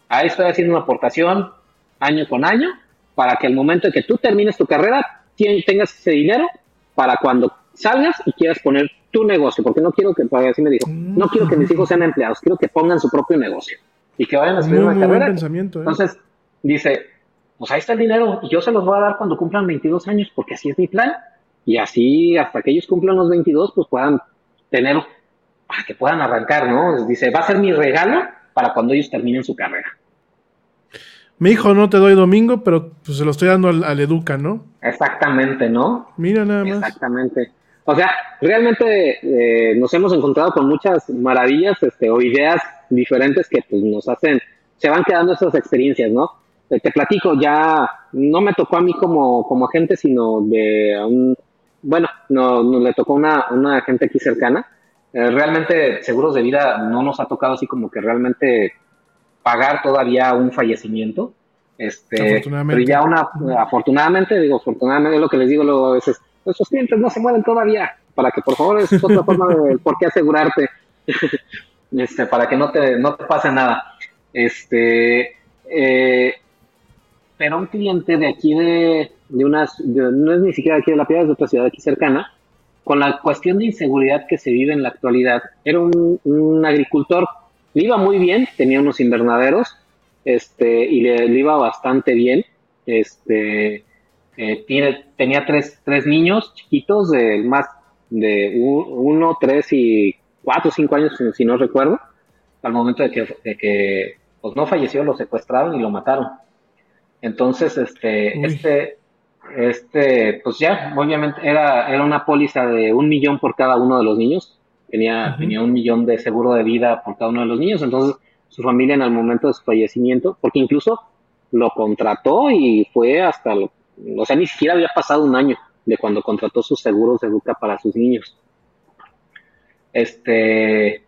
ahí estoy haciendo una aportación año con año para que al momento de que tú termines tu carrera tengas ese dinero para cuando salgas y quieras poner tu negocio, porque no quiero que, así me dijo, no quiero que mis hijos sean empleados, quiero que pongan su propio negocio y que vayan a estudiar una carrera. pensamiento. ¿eh? Entonces, dice, pues ahí está el dinero y yo se los voy a dar cuando cumplan 22 años, porque así es mi plan. Y así, hasta que ellos cumplan los 22, pues puedan tener, para que puedan arrancar, ¿no? Dice, va a ser mi regalo para cuando ellos terminen su carrera. Mi hijo no te doy domingo, pero pues se lo estoy dando al, al Educa, ¿no? Exactamente, ¿no? Mira nada más. Exactamente. O sea, realmente eh, nos hemos encontrado con muchas maravillas este, o ideas diferentes que pues, nos hacen, se van quedando esas experiencias, ¿no? Eh, te platico, ya no me tocó a mí como, como agente, sino de un, bueno, no, no le tocó una, una agente aquí cercana. Eh, realmente seguros de vida no nos ha tocado así como que realmente pagar todavía un fallecimiento. Este, Afortunadamente. pero ya una, afortunadamente, digo, afortunadamente es lo que les digo luego a veces, nuestros clientes no se mueren todavía, para que por favor es otra forma de por qué asegurarte, este, para que no te, no te pase nada. Este, eh, pero un cliente de aquí de, de unas, de- no es ni siquiera aquí de La Piedra, es de otra ciudad aquí cercana, con la cuestión de inseguridad que se vive en la actualidad, era un, un agricultor, le iba muy bien, tenía unos invernaderos, este, y le, le iba bastante bien, este, eh, tiene, tenía tres, tres niños chiquitos, de más de uno, tres y cuatro o cinco años, si, no recuerdo, al momento de que, de que pues no falleció, lo secuestraron y lo mataron. Entonces, este, Uy. este, este, pues ya, obviamente era, era una póliza de un millón por cada uno de los niños. Tenía, tenía un millón de seguro de vida por cada uno de los niños. Entonces, su familia en el momento de su fallecimiento, porque incluso lo contrató y fue hasta, lo- o sea, ni siquiera había pasado un año de cuando contrató sus seguros de educa para sus niños. Este,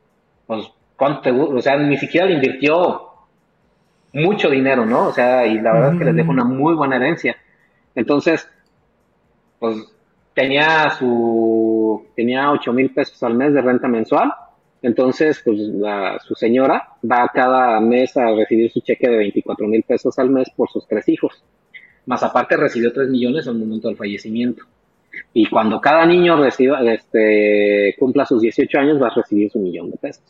pues, ¿cuánto o sea, ni siquiera le invirtió mucho dinero, ¿no? O sea, y la verdad es que les dejó una muy buena herencia. Entonces, pues tenía su tenía ocho mil pesos al mes de renta mensual. Entonces, pues la- su señora va cada mes a recibir su cheque de 24 mil pesos al mes por sus tres hijos. Más aparte recibió 3 millones al momento del fallecimiento. Y cuando cada niño reciba, este, cumpla sus 18 años, va a recibir su millón de pesos.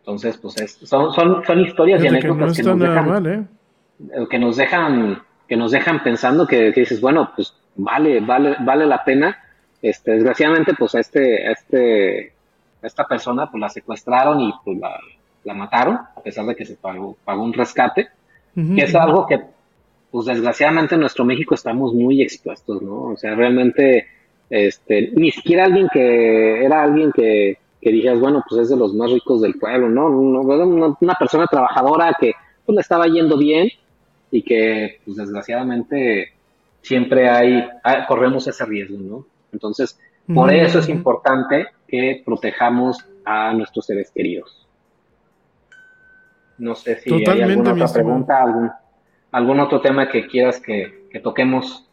Entonces, pues es- son, son, son historias y que anécdotas no que, nos dejan, mal, ¿eh? eh, que nos dejan, que nos dejan pensando que, que dices, bueno, pues vale, vale, vale la pena. Este, desgraciadamente, pues a este, a este, a esta persona, pues la secuestraron y pues la, la mataron, a pesar de que se pagó, pagó un rescate, Que es algo que, pues desgraciadamente en nuestro México estamos muy expuestos, ¿no? O sea, realmente, este, ni siquiera alguien que, era alguien que, que dijeras, bueno, pues es de los más ricos del pueblo, ¿no? una, una persona trabajadora que, pues le estaba yendo bien y que, pues desgraciadamente, siempre hay, corremos ese riesgo, ¿no? Entonces, por eso es importante que protejamos a nuestros seres queridos. No sé si hay alguna otra pregunta, algún, algún otro tema que quieras que, que toquemos.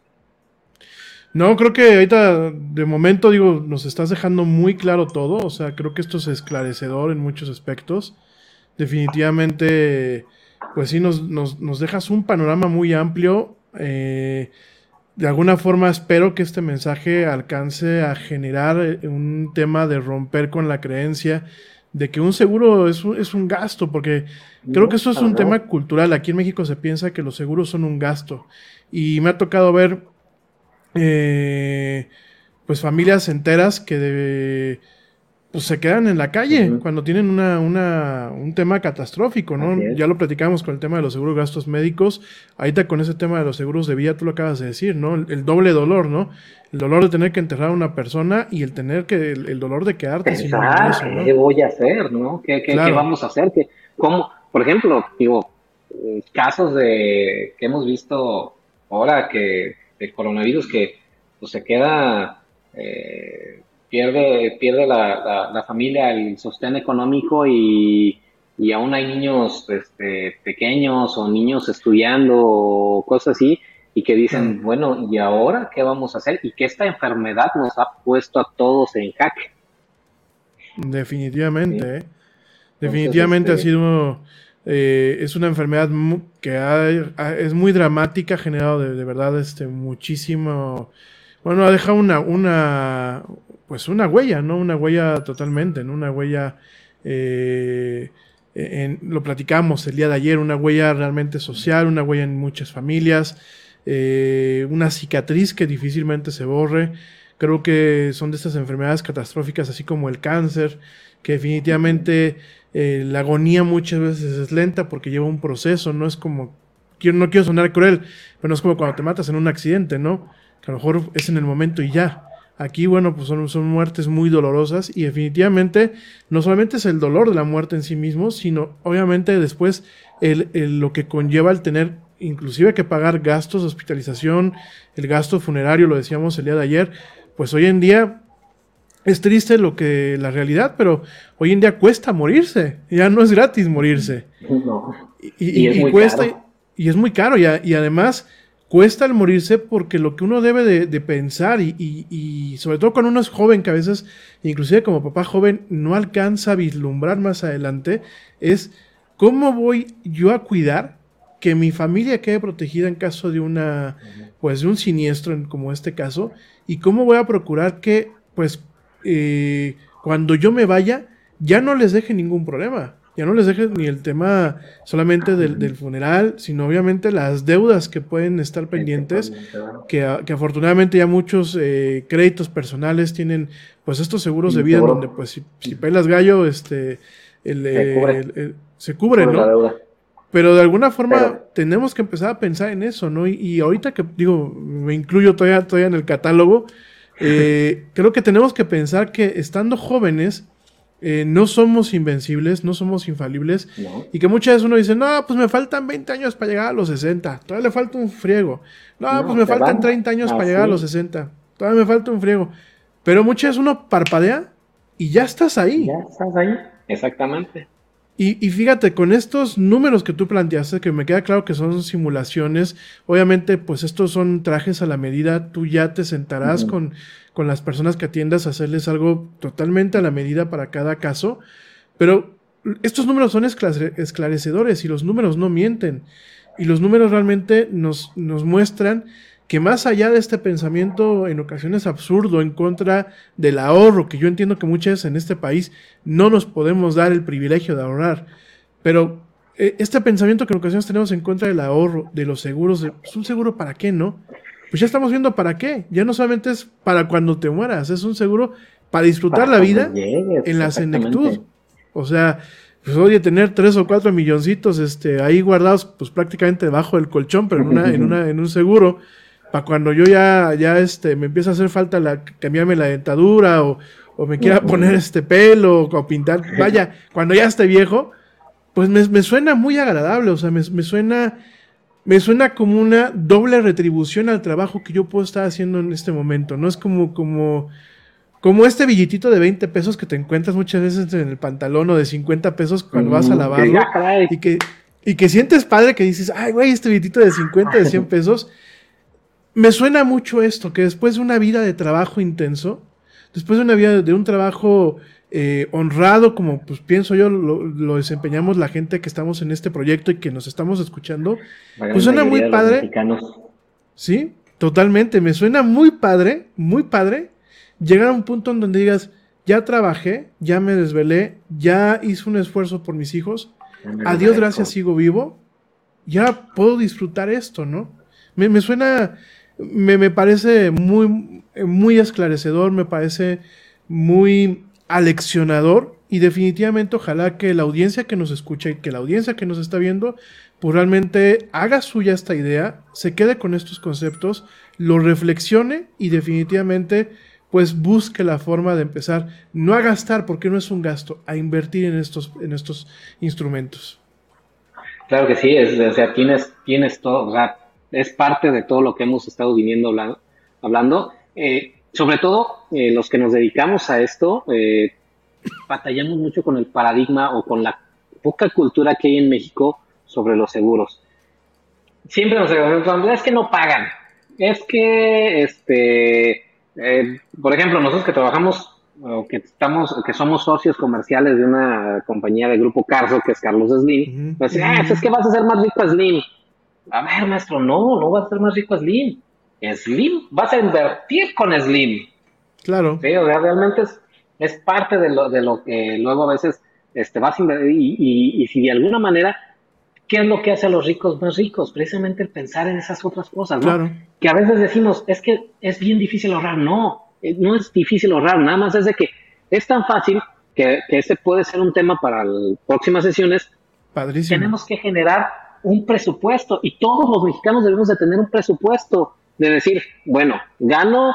No, creo que ahorita, de momento, digo, nos estás dejando muy claro todo. O sea, creo que esto es esclarecedor en muchos aspectos. Definitivamente, pues sí, nos, nos, nos dejas un panorama muy amplio. Eh, de alguna forma espero que este mensaje alcance a generar eh, un tema de romper con la creencia de que un seguro es un, es un gasto, porque creo No, que eso es un tema cultural. Aquí en México se piensa que los seguros son un gasto. Y me ha tocado ver eh, pues familias enteras que de- pues se quedan en la calle cuando tienen una, una- un tema catastrófico, ¿no? Ya lo platicamos con el tema de los seguros gastos médicos, ahorita con ese tema de los seguros de vida, tú lo acabas de decir, ¿no? El, el doble dolor, ¿no? El dolor de tener que enterrar a una persona y el tener que, el, el dolor de quedarte sin Pensar, ingreso, ¿no? ¿qué voy a hacer? ¿no? ¿Qué, qué- Claro. qué vamos a hacer? ¿Qué, cómo? Por ejemplo, digo, eh, casos de que hemos visto ahora que de coronavirus que pues, se queda, eh, pierde, pierde la, la- la familia el sostén económico y, y aún hay niños este, pequeños o niños estudiando o cosas así y que dicen, bueno, ¿y ahora qué vamos a hacer? Y que esta enfermedad nos ha puesto a todos en jaque. Definitivamente, ¿eh? Definitivamente este- ha sido. eh, es una enfermedad que ha- ha- es muy dramática, ha generado de, de verdad este, muchísimo. Bueno, ha dejado una, una. Pues una huella, ¿no? Una huella totalmente, ¿no? Una huella. eh, en- lo platicamos el día de ayer, una huella realmente social, una huella en muchas familias, eh, una cicatriz que difícilmente se borre. Creo que son de estas enfermedades catastróficas, así como el cáncer, que definitivamente eh, la agonía muchas veces es lenta porque lleva un proceso, no es como, no quiero sonar cruel, pero no es como cuando te matas en un accidente, ¿no? Que a lo mejor es en el momento y ya. Aquí, bueno, pues son, son muertes muy dolorosas y definitivamente no solamente es el dolor de la muerte en sí mismo, sino obviamente después el, el- lo que conlleva el tener inclusive que pagar gastos de hospitalización, el gasto funerario, lo decíamos el día de ayer, pues hoy en día es triste lo que la realidad, pero hoy en día cuesta morirse, ya no es gratis morirse. No. Y, Y es muy cuesta, caro. y es muy caro, y, a- y además cuesta el morirse porque lo que uno debe de, de pensar, y, y- y sobre todo cuando uno es joven, que a veces, inclusive como papá joven, no alcanza a vislumbrar más adelante, es cómo voy yo a cuidar que mi familia quede protegida en caso de una, pues de un siniestro en- como este caso, y cómo voy a procurar que, pues, eh, cuando yo me vaya, ya no les deje ningún problema. Ya no les deje ni el tema solamente del, del funeral, sino obviamente las deudas que pueden estar pendientes, que, a- que afortunadamente ya muchos eh, créditos personales tienen pues estos seguros de vida en donde pues si, si pelas gallo, este, el, Se eh, cubre. el- el- se cubre, Por la ¿no? Pero de alguna forma Pero- tenemos que empezar a pensar en eso, ¿no? Y, y ahorita que digo, me incluyo todavía, todavía en el catálogo, eh, creo que tenemos que pensar que estando jóvenes eh, no somos invencibles, no somos infalibles, No. y que muchas veces uno dice, no, pues me faltan 20 años para llegar a los 60, todavía le falta un friego, no, No, pues me faltan van 30 años para llegar a los 60, todavía me falta un friego, pero muchas veces uno parpadea y ya estás ahí. Ya estás ahí. Exactamente. Y, y fíjate, con estos números que tú planteaste, que me queda claro que son simulaciones, obviamente, pues estos son trajes a la medida, tú ya te sentarás con, con las personas que atiendas a hacerles algo totalmente a la medida para cada caso, pero estos números son esclare- esclarecedores y los números no mienten. Y los números realmente nos, nos muestran que más allá de este pensamiento en ocasiones absurdo en contra del ahorro, que yo entiendo que muchas veces en este país no nos podemos dar el privilegio de ahorrar, pero eh, este pensamiento que en ocasiones tenemos en contra del ahorro, de los seguros, de, pues un seguro para qué, ¿no? Pues ya estamos viendo para qué, ya no solamente es para cuando te mueras, es un seguro para disfrutar Para la vida llegues, en la senectud. O sea, pues oye, tener tres o cuatro milloncitos este, ahí guardados, pues prácticamente debajo del colchón, pero en, una, en, una, en un seguro, para cuando yo ya, ya este, me empieza a hacer falta la, cambiarme la dentadura o, o me quiera poner este pelo o, pintar, vaya, cuando ya esté viejo, pues me, me suena muy agradable, o sea, me, me suena... Me suena como una doble retribución al trabajo que yo puedo estar haciendo en este momento. No es como, como, como este billetito de 20 pesos que te encuentras muchas veces en el pantalón o de 50 pesos cuando vas a que lavarlo. Y que, y que sientes padre que dices, ay, güey, este billetito de 50, de 100 pesos. Me suena mucho esto, que después de una vida de trabajo intenso, después de una vida de, un trabajo eh, honrado, como pues pienso yo, lo, lo desempeñamos la gente que estamos en este proyecto y que nos estamos escuchando, Pues suena muy padre. mexicanos. Sí, totalmente. Me suena muy padre, muy padre llegar a un punto en donde digas, ya trabajé, ya me desvelé, ya hice un esfuerzo por mis hijos, a Dios gracias sigo vivo, ya puedo disfrutar esto, ¿no? Me, me suena, me, me parece muy, muy esclarecedor, me parece muy aleccionador y definitivamente ojalá que la audiencia que nos escucha y que la audiencia que nos está viendo pues realmente haga suya esta idea, se quede con estos conceptos, lo reflexione y definitivamente pues busque la forma de empezar no a gastar porque no es un gasto, a invertir en estos, en estos instrumentos. Claro que sí, es, o sea, tienes, tienes todo, o sea, es parte de todo lo que hemos estado viniendo hablando. hablando. Eh, sobre todo, eh, los que nos dedicamos a esto, eh, batallamos mucho con el paradigma o con la poca cultura que hay en México sobre los seguros. Siempre nos decimos, es que no pagan, es que, este, por ejemplo, nosotros que trabajamos o que estamos, que somos socios comerciales de una compañía de grupo Carso, que es Carlos Slim, dicen, ah, es que vas a ser más rico Slim. A ver, maestro, no, no vas a ser más rico Slim. Slim, vas a invertir con Slim. Claro. Sí, o sea, realmente es, es parte de lo, de lo que luego a veces este, vas a invertir. Y, y, y si de alguna manera, ¿qué es lo que hace a los ricos más ricos? Precisamente el pensar en esas otras cosas, ¿no? Claro. Que a veces decimos, es que es bien difícil ahorrar. No, eh, no es difícil ahorrar, nada más es de que es tan fácil que, que ese puede ser un tema para las próximas sesiones. Padrísimo. Tenemos que generar un presupuesto y todos los mexicanos debemos de tener un presupuesto de decir, bueno, gano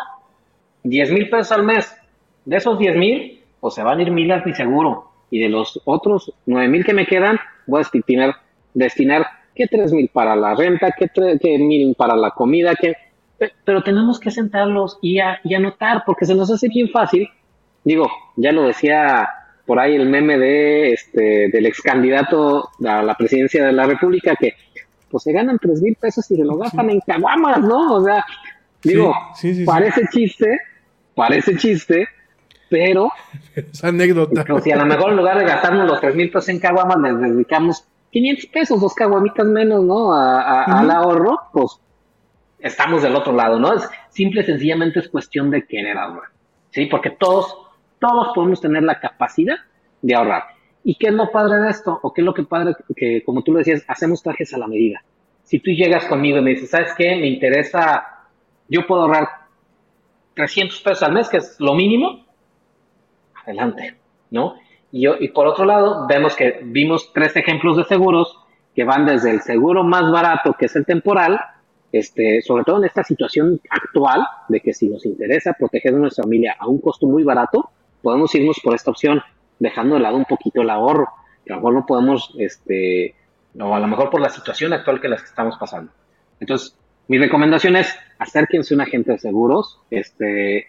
10 mil pesos al mes, de esos 10 mil, pues se van a ir mil a mi seguro. Y de los otros 9 mil que me quedan, voy a destinar, destinar que 3 mil para la renta, que, que mil para la comida, que pero tenemos que sentarlos y, a, y anotar, porque se nos hace bien fácil. Digo, ya lo decía por ahí el meme de este del ex candidato a la presidencia de la República, que pues se ganan tres mil pesos y se lo gastan en caguamas, ¿no? O sea, digo, Sí, sí, sí, parece chiste, parece chiste, pero Es anécdota. pero si a lo mejor en lugar de gastarnos los tres mil pesos en caguamas, les dedicamos 500 pesos, dos caguamitas menos, ¿no? A, a- Al ahorro, pues estamos del otro lado, ¿no? Es simple y sencillamente es cuestión de querer ahorrar, ¿sí? Porque todos, todos podemos tener la capacidad de ahorrar. ¿Y qué es lo padre de esto? ¿O qué es lo que padre que, como tú lo decías, hacemos trajes a la medida? Si tú llegas conmigo y me dices, ¿sabes qué? Me interesa, yo puedo ahorrar 300 pesos al mes, que es lo mínimo, adelante, ¿no? Y, yo, y por otro lado, vemos que vimos tres ejemplos de seguros que van desde el seguro más barato, que es el temporal, este, sobre todo en esta situación actual, de que si nos interesa proteger a nuestra familia a un costo muy barato, podemos irnos por esta opción, dejando de lado un poquito el ahorro, a lo mejor no podemos, este, o a lo mejor por la situación actual que las que estamos pasando. Entonces, mi recomendación es acérquense a un agente de seguros, este,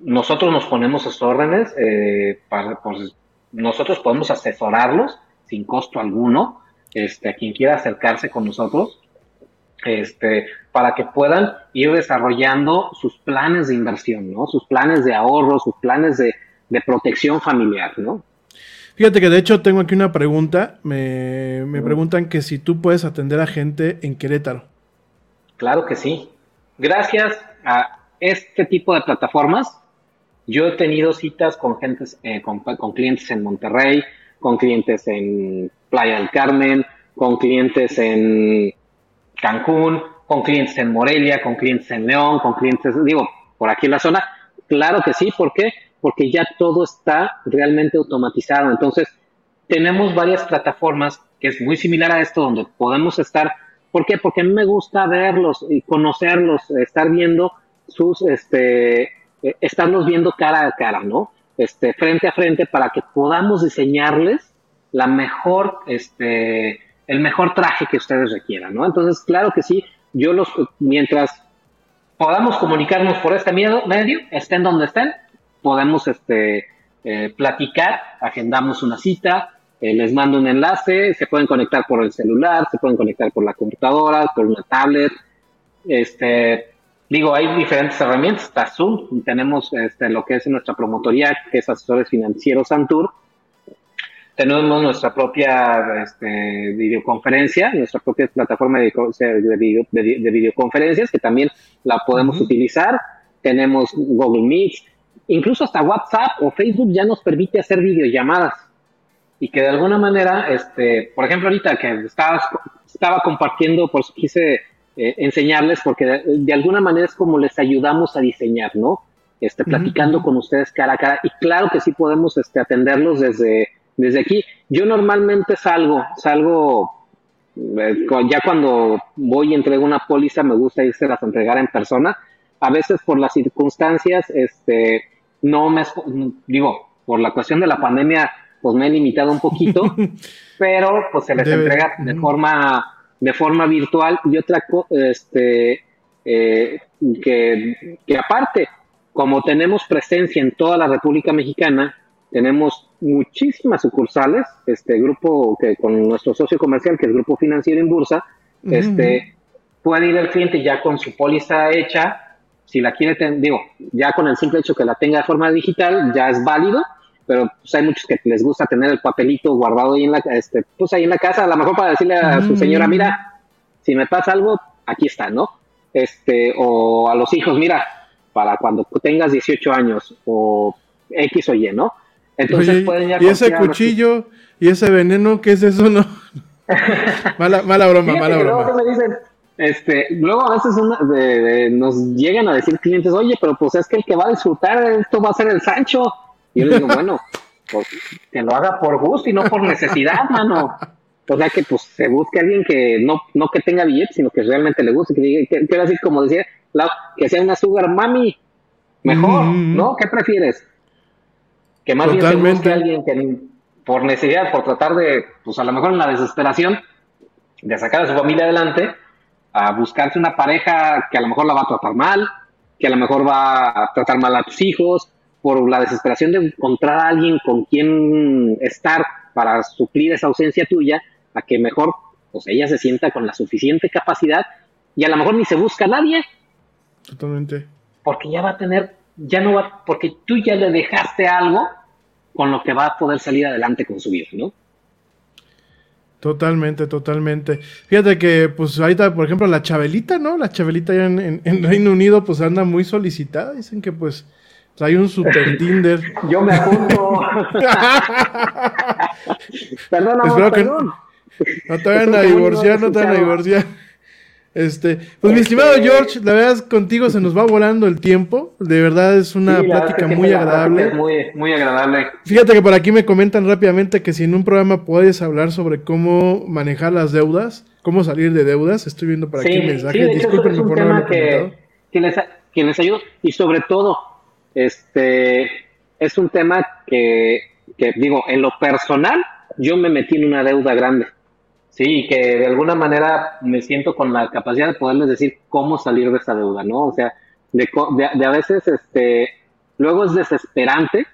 nosotros nos ponemos sus órdenes, eh, para, pues, nosotros podemos asesorarlos sin costo alguno, este, a quien quiera acercarse con nosotros, este, para que puedan ir desarrollando sus planes de inversión, ¿no? Sus planes de ahorro, sus planes de, de protección familiar, ¿no? Fíjate que de hecho tengo aquí una pregunta. Me, me preguntan que si tú puedes atender a gente en Querétaro. Claro que sí. Gracias a este tipo de plataformas, yo he tenido citas con gentes, eh, con, con clientes en Monterrey, con clientes en Playa del Carmen, con clientes en Cancún, con clientes en Morelia, con clientes en León, con clientes, digo, por aquí en la zona. Claro que sí, ¿por qué? Porque ya todo está realmente automatizado. Entonces, tenemos varias plataformas que es muy similar a esto, donde podemos estar. ¿Por qué? Porque a mí me gusta verlos y conocerlos, estar viendo sus, este, eh, estarlos viendo cara a cara, ¿no? Este, frente a frente para que podamos diseñarles la mejor, este, el mejor traje que ustedes requieran, ¿no? Entonces, claro que sí, yo los, mientras podamos comunicarnos por este medio, medio estén donde estén, podemos, este, eh, platicar, agendamos una cita, eh, les mando un enlace, se pueden conectar por el celular, se pueden conectar por la computadora, por una tablet, este, digo, hay diferentes herramientas, está Zoom, tenemos este, lo que es nuestra promotoría, que es Asesores Financieros Santur, tenemos nuestra propia este, videoconferencia, nuestra propia plataforma de, de, video, de, de videoconferencias, que también la podemos uh -huh. utilizar, tenemos Google Meet, incluso hasta WhatsApp o Facebook ya nos permite hacer videollamadas y que de alguna manera, este, por ejemplo, ahorita que estaba, estaba compartiendo, por eso quise eh, enseñarles, porque de, de, alguna manera es como les ayudamos a diseñar, ¿no? Este, platicando uh -huh. con ustedes cara a cara. Y claro que sí podemos este, atenderlos desde, desde aquí. Yo normalmente salgo, salgo, eh, ya cuando voy y entrego una póliza, me gusta irse las a entregar en persona. A veces por las circunstancias, este, no me, digo, por la cuestión de la pandemia, pues me he limitado un poquito, pero pues se les Debe. entrega de forma, de forma virtual y otra este, eh, que, que aparte, como tenemos presencia en toda la República Mexicana, tenemos muchísimas sucursales, este grupo que con nuestro socio comercial, que es Grupo Financiero en Bursa, uh -huh. este, puede ir el cliente ya con su póliza hecha, si la quiere tener, digo, ya con el simple hecho que la tenga de forma digital, ya es válido, pero pues hay muchos que les gusta tener el papelito guardado ahí en la, este, pues ahí en la casa, a lo mejor para decirle a su Mm. señora, mira, si me pasa algo, aquí está, ¿no? Este, o a los hijos, mira, para cuando tengas 18 años, o X o Y, ¿no? Entonces Oye, pueden ya y ese cuchillo y ese veneno, ¿qué es eso? No. mala, mala broma, Fíjate mala luego broma. me dicen, este, luego a veces una- de- de- nos llegan a decir clientes, oye, pero pues es que el que va a disfrutar de esto va a ser el Sancho. Y yo digo, bueno, pues que lo haga por gusto y no por necesidad, mano. O sea que pues se busque alguien que no, no que tenga billetes, sino que realmente le guste, que diga, que, que así como decía, que sea una sugar mami, mejor, Mm. ¿no? ¿Qué prefieres? Que más bien se busque alguien que por necesidad, por tratar de, pues a lo mejor en la desesperación, de sacar a su familia adelante, a buscarse una pareja que a lo mejor la va a tratar mal, que a lo mejor va a tratar mal a tus hijos, por la desesperación de encontrar a alguien con quien estar para suplir esa ausencia tuya, a que mejor pues ella se sienta con la suficiente capacidad y a lo mejor ni se busca a nadie, Totalmente. porque ya va a tener, ya no va, porque tú ya le dejaste algo con lo que va a poder salir adelante con su vida, ¿no? Totalmente, totalmente. Fíjate que, pues ahorita, por ejemplo, la Chabelita, ¿no? La Chabelita ya en, en- en Reino Unido, pues anda muy solicitada. Dicen que, pues, hay un super Tinder. Yo me apunto. perdón, amor, que- perdón. No te vayan a divorciar, no te vayan a divorciar. Este, pues mi estimado George, la verdad es contigo se nos va volando el tiempo. De verdad es una Sí, plática es que muy agradable. es muy, muy agradable. Fíjate que por aquí me comentan rápidamente que si en un programa puedes hablar sobre cómo manejar las deudas, cómo salir de deudas. Estoy viendo por aquí Sí, mensajes. sí, es un por no tema haberlo que, que, les, que les ayuda y sobre todo, este, es un tema que, que, digo, en lo personal, yo me metí en una deuda grande. Sí, que de alguna manera me siento con la capacidad de poderles decir cómo salir de esa deuda, ¿no? O sea, de, de, de a veces, este, luego es desesperante,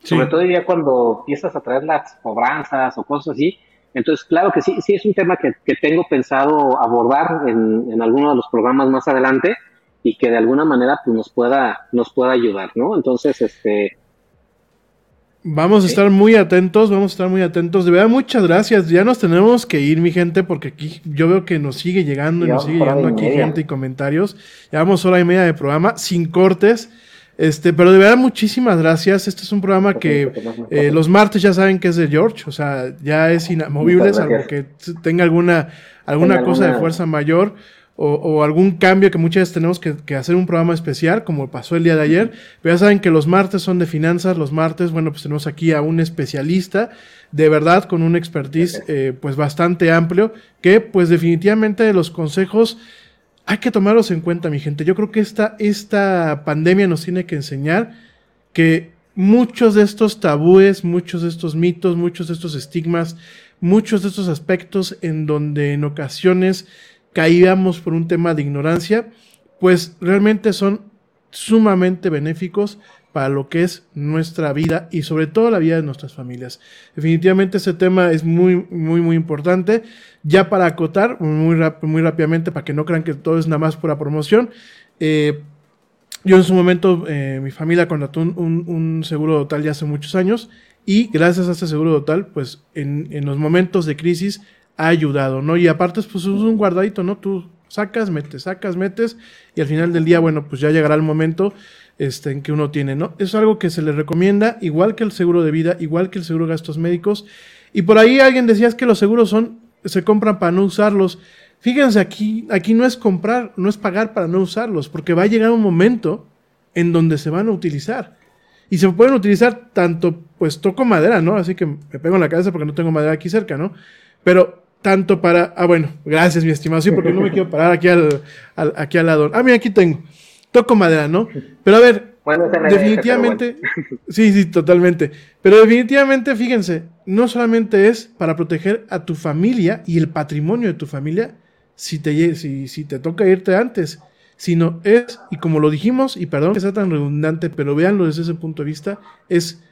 Sí. sobre todo ya cuando empiezas a traer las cobranzas o cosas así. Entonces, claro que sí, sí es un tema que, que tengo pensado abordar en, en alguno de los programas más adelante y que de alguna manera pues, nos pueda nos pueda ayudar, ¿no? Entonces, este, Vamos a estar muy atentos, vamos a estar muy atentos. De verdad, muchas gracias. Ya nos tenemos que ir, mi gente, porque aquí yo veo que nos sigue llegando y nos sigue llegando aquí media. gente y comentarios. Llevamos hora y media de programa, sin cortes. Este, pero de verdad, muchísimas gracias. Este es un programa que eh, los martes ya saben que es de George, o sea, ya es inamovible, salvo que tenga alguna, alguna cosa de fuerza mayor o, o algún cambio que muchas veces tenemos que, que hacer un programa especial, como pasó el día de ayer. Pero ya saben que los martes son de finanzas, los martes, bueno, pues tenemos aquí a un especialista, de verdad, con un expertise eh, pues bastante amplio, que pues definitivamente los consejos hay que tomarlos en cuenta, mi gente. Yo creo que esta, esta pandemia nos tiene que enseñar que muchos de estos tabúes, muchos de estos mitos, muchos de estos estigmas, muchos de estos aspectos en donde en ocasiones caíamos por un tema de ignorancia, pues realmente son sumamente benéficos para lo que es nuestra vida y sobre todo la vida de nuestras familias. Definitivamente ese tema es muy, muy, muy importante. Ya para acotar, muy, muy rápidamente, para que no crean que todo es nada más pura promoción, eh, yo en su momento, eh, mi familia contrató un, seguro total ya hace muchos años y gracias a este seguro total, pues en los momentos de crisis ha ayudado, ¿no? Y aparte, pues es un guardadito, ¿no? Tú sacas, metes, sacas, metes y al final del día, bueno, pues ya llegará el momento este, en que uno tiene, ¿no? Es algo que se le recomienda, igual que el seguro de vida, igual que el seguro de gastos médicos. Y por ahí alguien decía es que los seguros son, se compran para no usarlos. Fíjense, aquí, aquí no es comprar, no es pagar para no usarlos, porque va a llegar un momento en donde se van a utilizar. Y se pueden utilizar tanto, pues toco madera, ¿no? Así que me pego en la cabeza porque no tengo madera aquí cerca, ¿no? Pero tanto para... Ah, bueno, gracias, mi estimado. Sí, porque no me quiero parar aquí al, al- aquí al lado. Ah, mira, aquí tengo. Toco madera, ¿no? Pero a ver, Bueno, definitivamente... Sí, sí, totalmente. Pero definitivamente, fíjense, no solamente es para proteger a tu familia y el patrimonio de tu familia si te, si, si te toca irte antes, sino es, y como lo dijimos, y perdón que sea tan redundante, pero véanlo desde ese punto de vista, es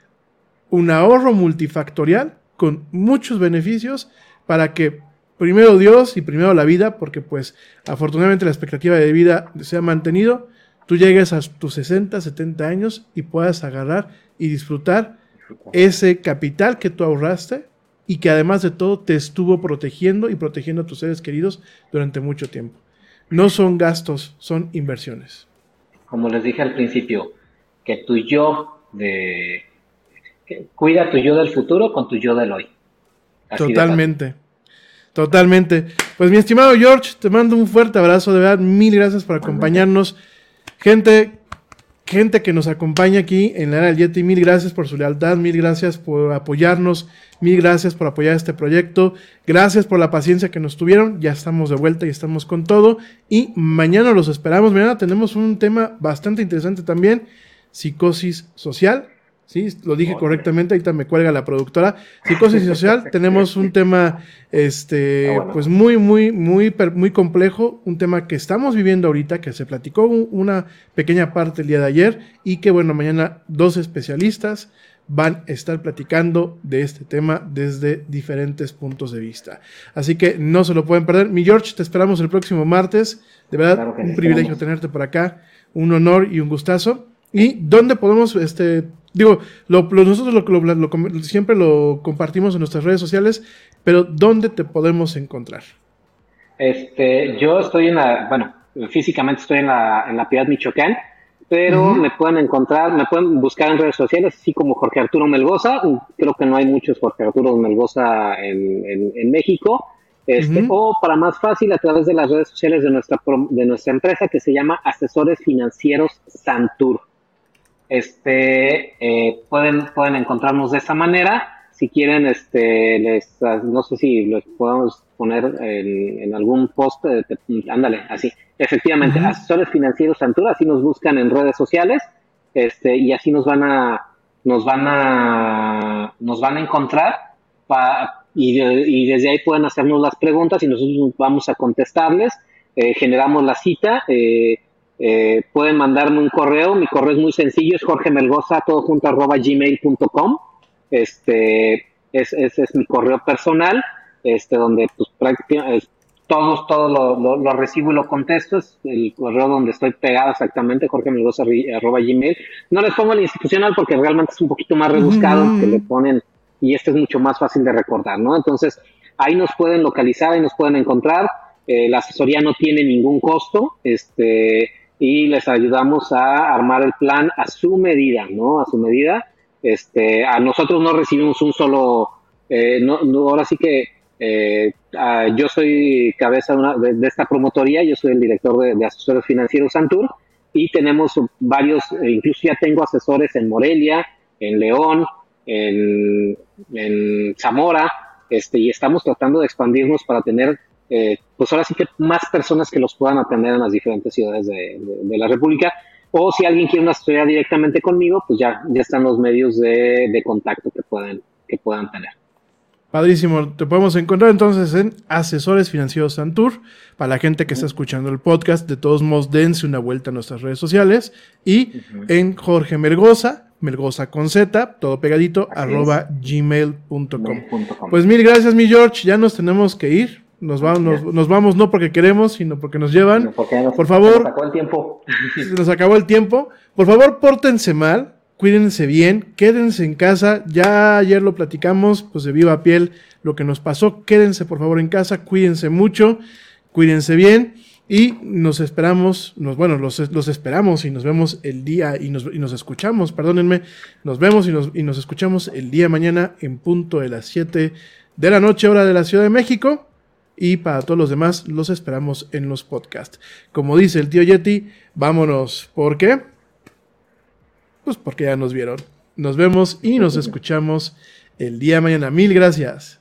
un ahorro multifactorial con muchos beneficios para que primero Dios y primero la vida, porque pues afortunadamente la expectativa de vida se ha mantenido, tú llegues a tus 60, 70 años y puedas agarrar y disfrutar ese capital que tú ahorraste y que además de todo te estuvo protegiendo y protegiendo a tus seres queridos durante mucho tiempo. No son gastos, son inversiones. Como les dije al principio, que tu yo de... cuida tu yo del futuro con tu yo del hoy. Así Totalmente. Totalmente. Pues mi estimado George, te mando un fuerte abrazo, de verdad, mil gracias por acompañarnos. Gente, gente que nos acompaña aquí en la era del Yeti, mil gracias por su lealtad, mil gracias por apoyarnos, mil gracias por apoyar este proyecto, gracias por la paciencia que nos tuvieron, ya estamos de vuelta y estamos con todo y mañana los esperamos, mañana tenemos un tema bastante interesante también, psicosis social, Sí, lo dije correctamente, ahorita me cuelga la productora. Psicosis social, tenemos un tema este Ah, bueno. pues muy muy muy muy complejo, un tema que estamos viviendo ahorita que se platicó un- una pequeña parte el día de ayer y que bueno, mañana dos especialistas van a estar platicando de este tema desde diferentes puntos de vista. Así que no se lo pueden perder. Mi George, te esperamos el próximo martes. De verdad, Claro un privilegio tenerte por acá, un honor y un gustazo. ¿Y dónde podemos, este, digo, lo, lo- nosotros lo, lo- lo com- siempre lo compartimos en nuestras redes sociales, pero ¿dónde te podemos encontrar? Este, yo estoy en la, bueno, físicamente estoy en la, en la Piedad Michoacán, pero me pueden encontrar, me pueden buscar en redes sociales, así como Jorge Arturo Melgoza. Creo que no hay muchos Jorge Arturo Melgoza en, en, en México. Este. O para más fácil, a través de las redes sociales de nuestra, de nuestra empresa que se llama Asesores Financieros Santur. Este, eh, pueden, pueden encontrarnos de esa manera. Si quieren, este, les, ah, no sé si los podemos poner en, en algún post, eh, te- ándale, así. Efectivamente, Ujú. asesores financieros Santura, así nos buscan en redes sociales, este, y así nos van a, nos van a, nos van a encontrar, pa- y, de- y desde ahí pueden hacernos las preguntas y nosotros vamos a contestarles, eh, generamos la cita, eh, eh, pueden mandarme un correo, mi correo es muy sencillo, es jorgemelgoza, todo junto arroba gmail.com, este, es, ese es mi correo personal, este, donde pues prácticamente todos, todo lo, lo, lo recibo y lo contesto, es el correo donde estoy pegado exactamente, jorgemelgoza arroba gmail, no les pongo el institucional porque realmente es un poquito más rebuscado, que le ponen, y este es mucho más fácil de recordar, ¿no? Entonces, ahí nos pueden localizar, ahí nos pueden encontrar, eh, la asesoría no tiene ningún costo, este, y les ayudamos a armar el plan a su medida, ¿no? A su medida. Este, a nosotros no recibimos un solo, eh, no, no, ahora sí que eh, yo soy cabeza de, una- de esta promotoría, yo soy el director de, de asesores financieros Santur y tenemos varios, eh, incluso ya tengo asesores en Morelia, en León, en, en Zamora, este, y estamos tratando de expandirnos para tener eh, pues ahora sí que más personas que los puedan atender en las diferentes ciudades de, de- de la República. O si alguien quiere una asesoría directamente conmigo, pues ya, ya están los medios de, de contacto que puedan, que puedan tener. Padrísimo. Te podemos encontrar entonces en Asesores Financieros Santur. Para la gente que está escuchando el podcast, de todos modos, dense una vuelta a nuestras redes sociales. Y en Jorge Mergoza, Mergoza con Z, todo pegadito, Así arroba. Gmail.com. Pues mil gracias, mi George. Ya nos tenemos que ir. Nos, va- nos, nos vamos no porque queremos, sino porque nos llevan. Porque ya nos- por favor. se nos acabó el tiempo. Se nos acabó el tiempo. Por favor, pórtense mal, cuídense bien, quédense en casa. Ya ayer lo platicamos, pues de viva piel lo que nos pasó. Quédense por favor en casa, cuídense mucho, cuídense bien y nos esperamos, nos, bueno, los, los esperamos y nos vemos el día y nos, y nos escuchamos, perdónenme, nos vemos y nos, y nos escuchamos el día de mañana en punto de las 7 de la noche, hora de la Ciudad de México. Y para todos los demás, los esperamos en los podcasts. Como dice el tío Yeti, vámonos. ¿Por qué? Pues porque ya nos vieron. Nos vemos y nos escuchamos el día de mañana. Mil gracias.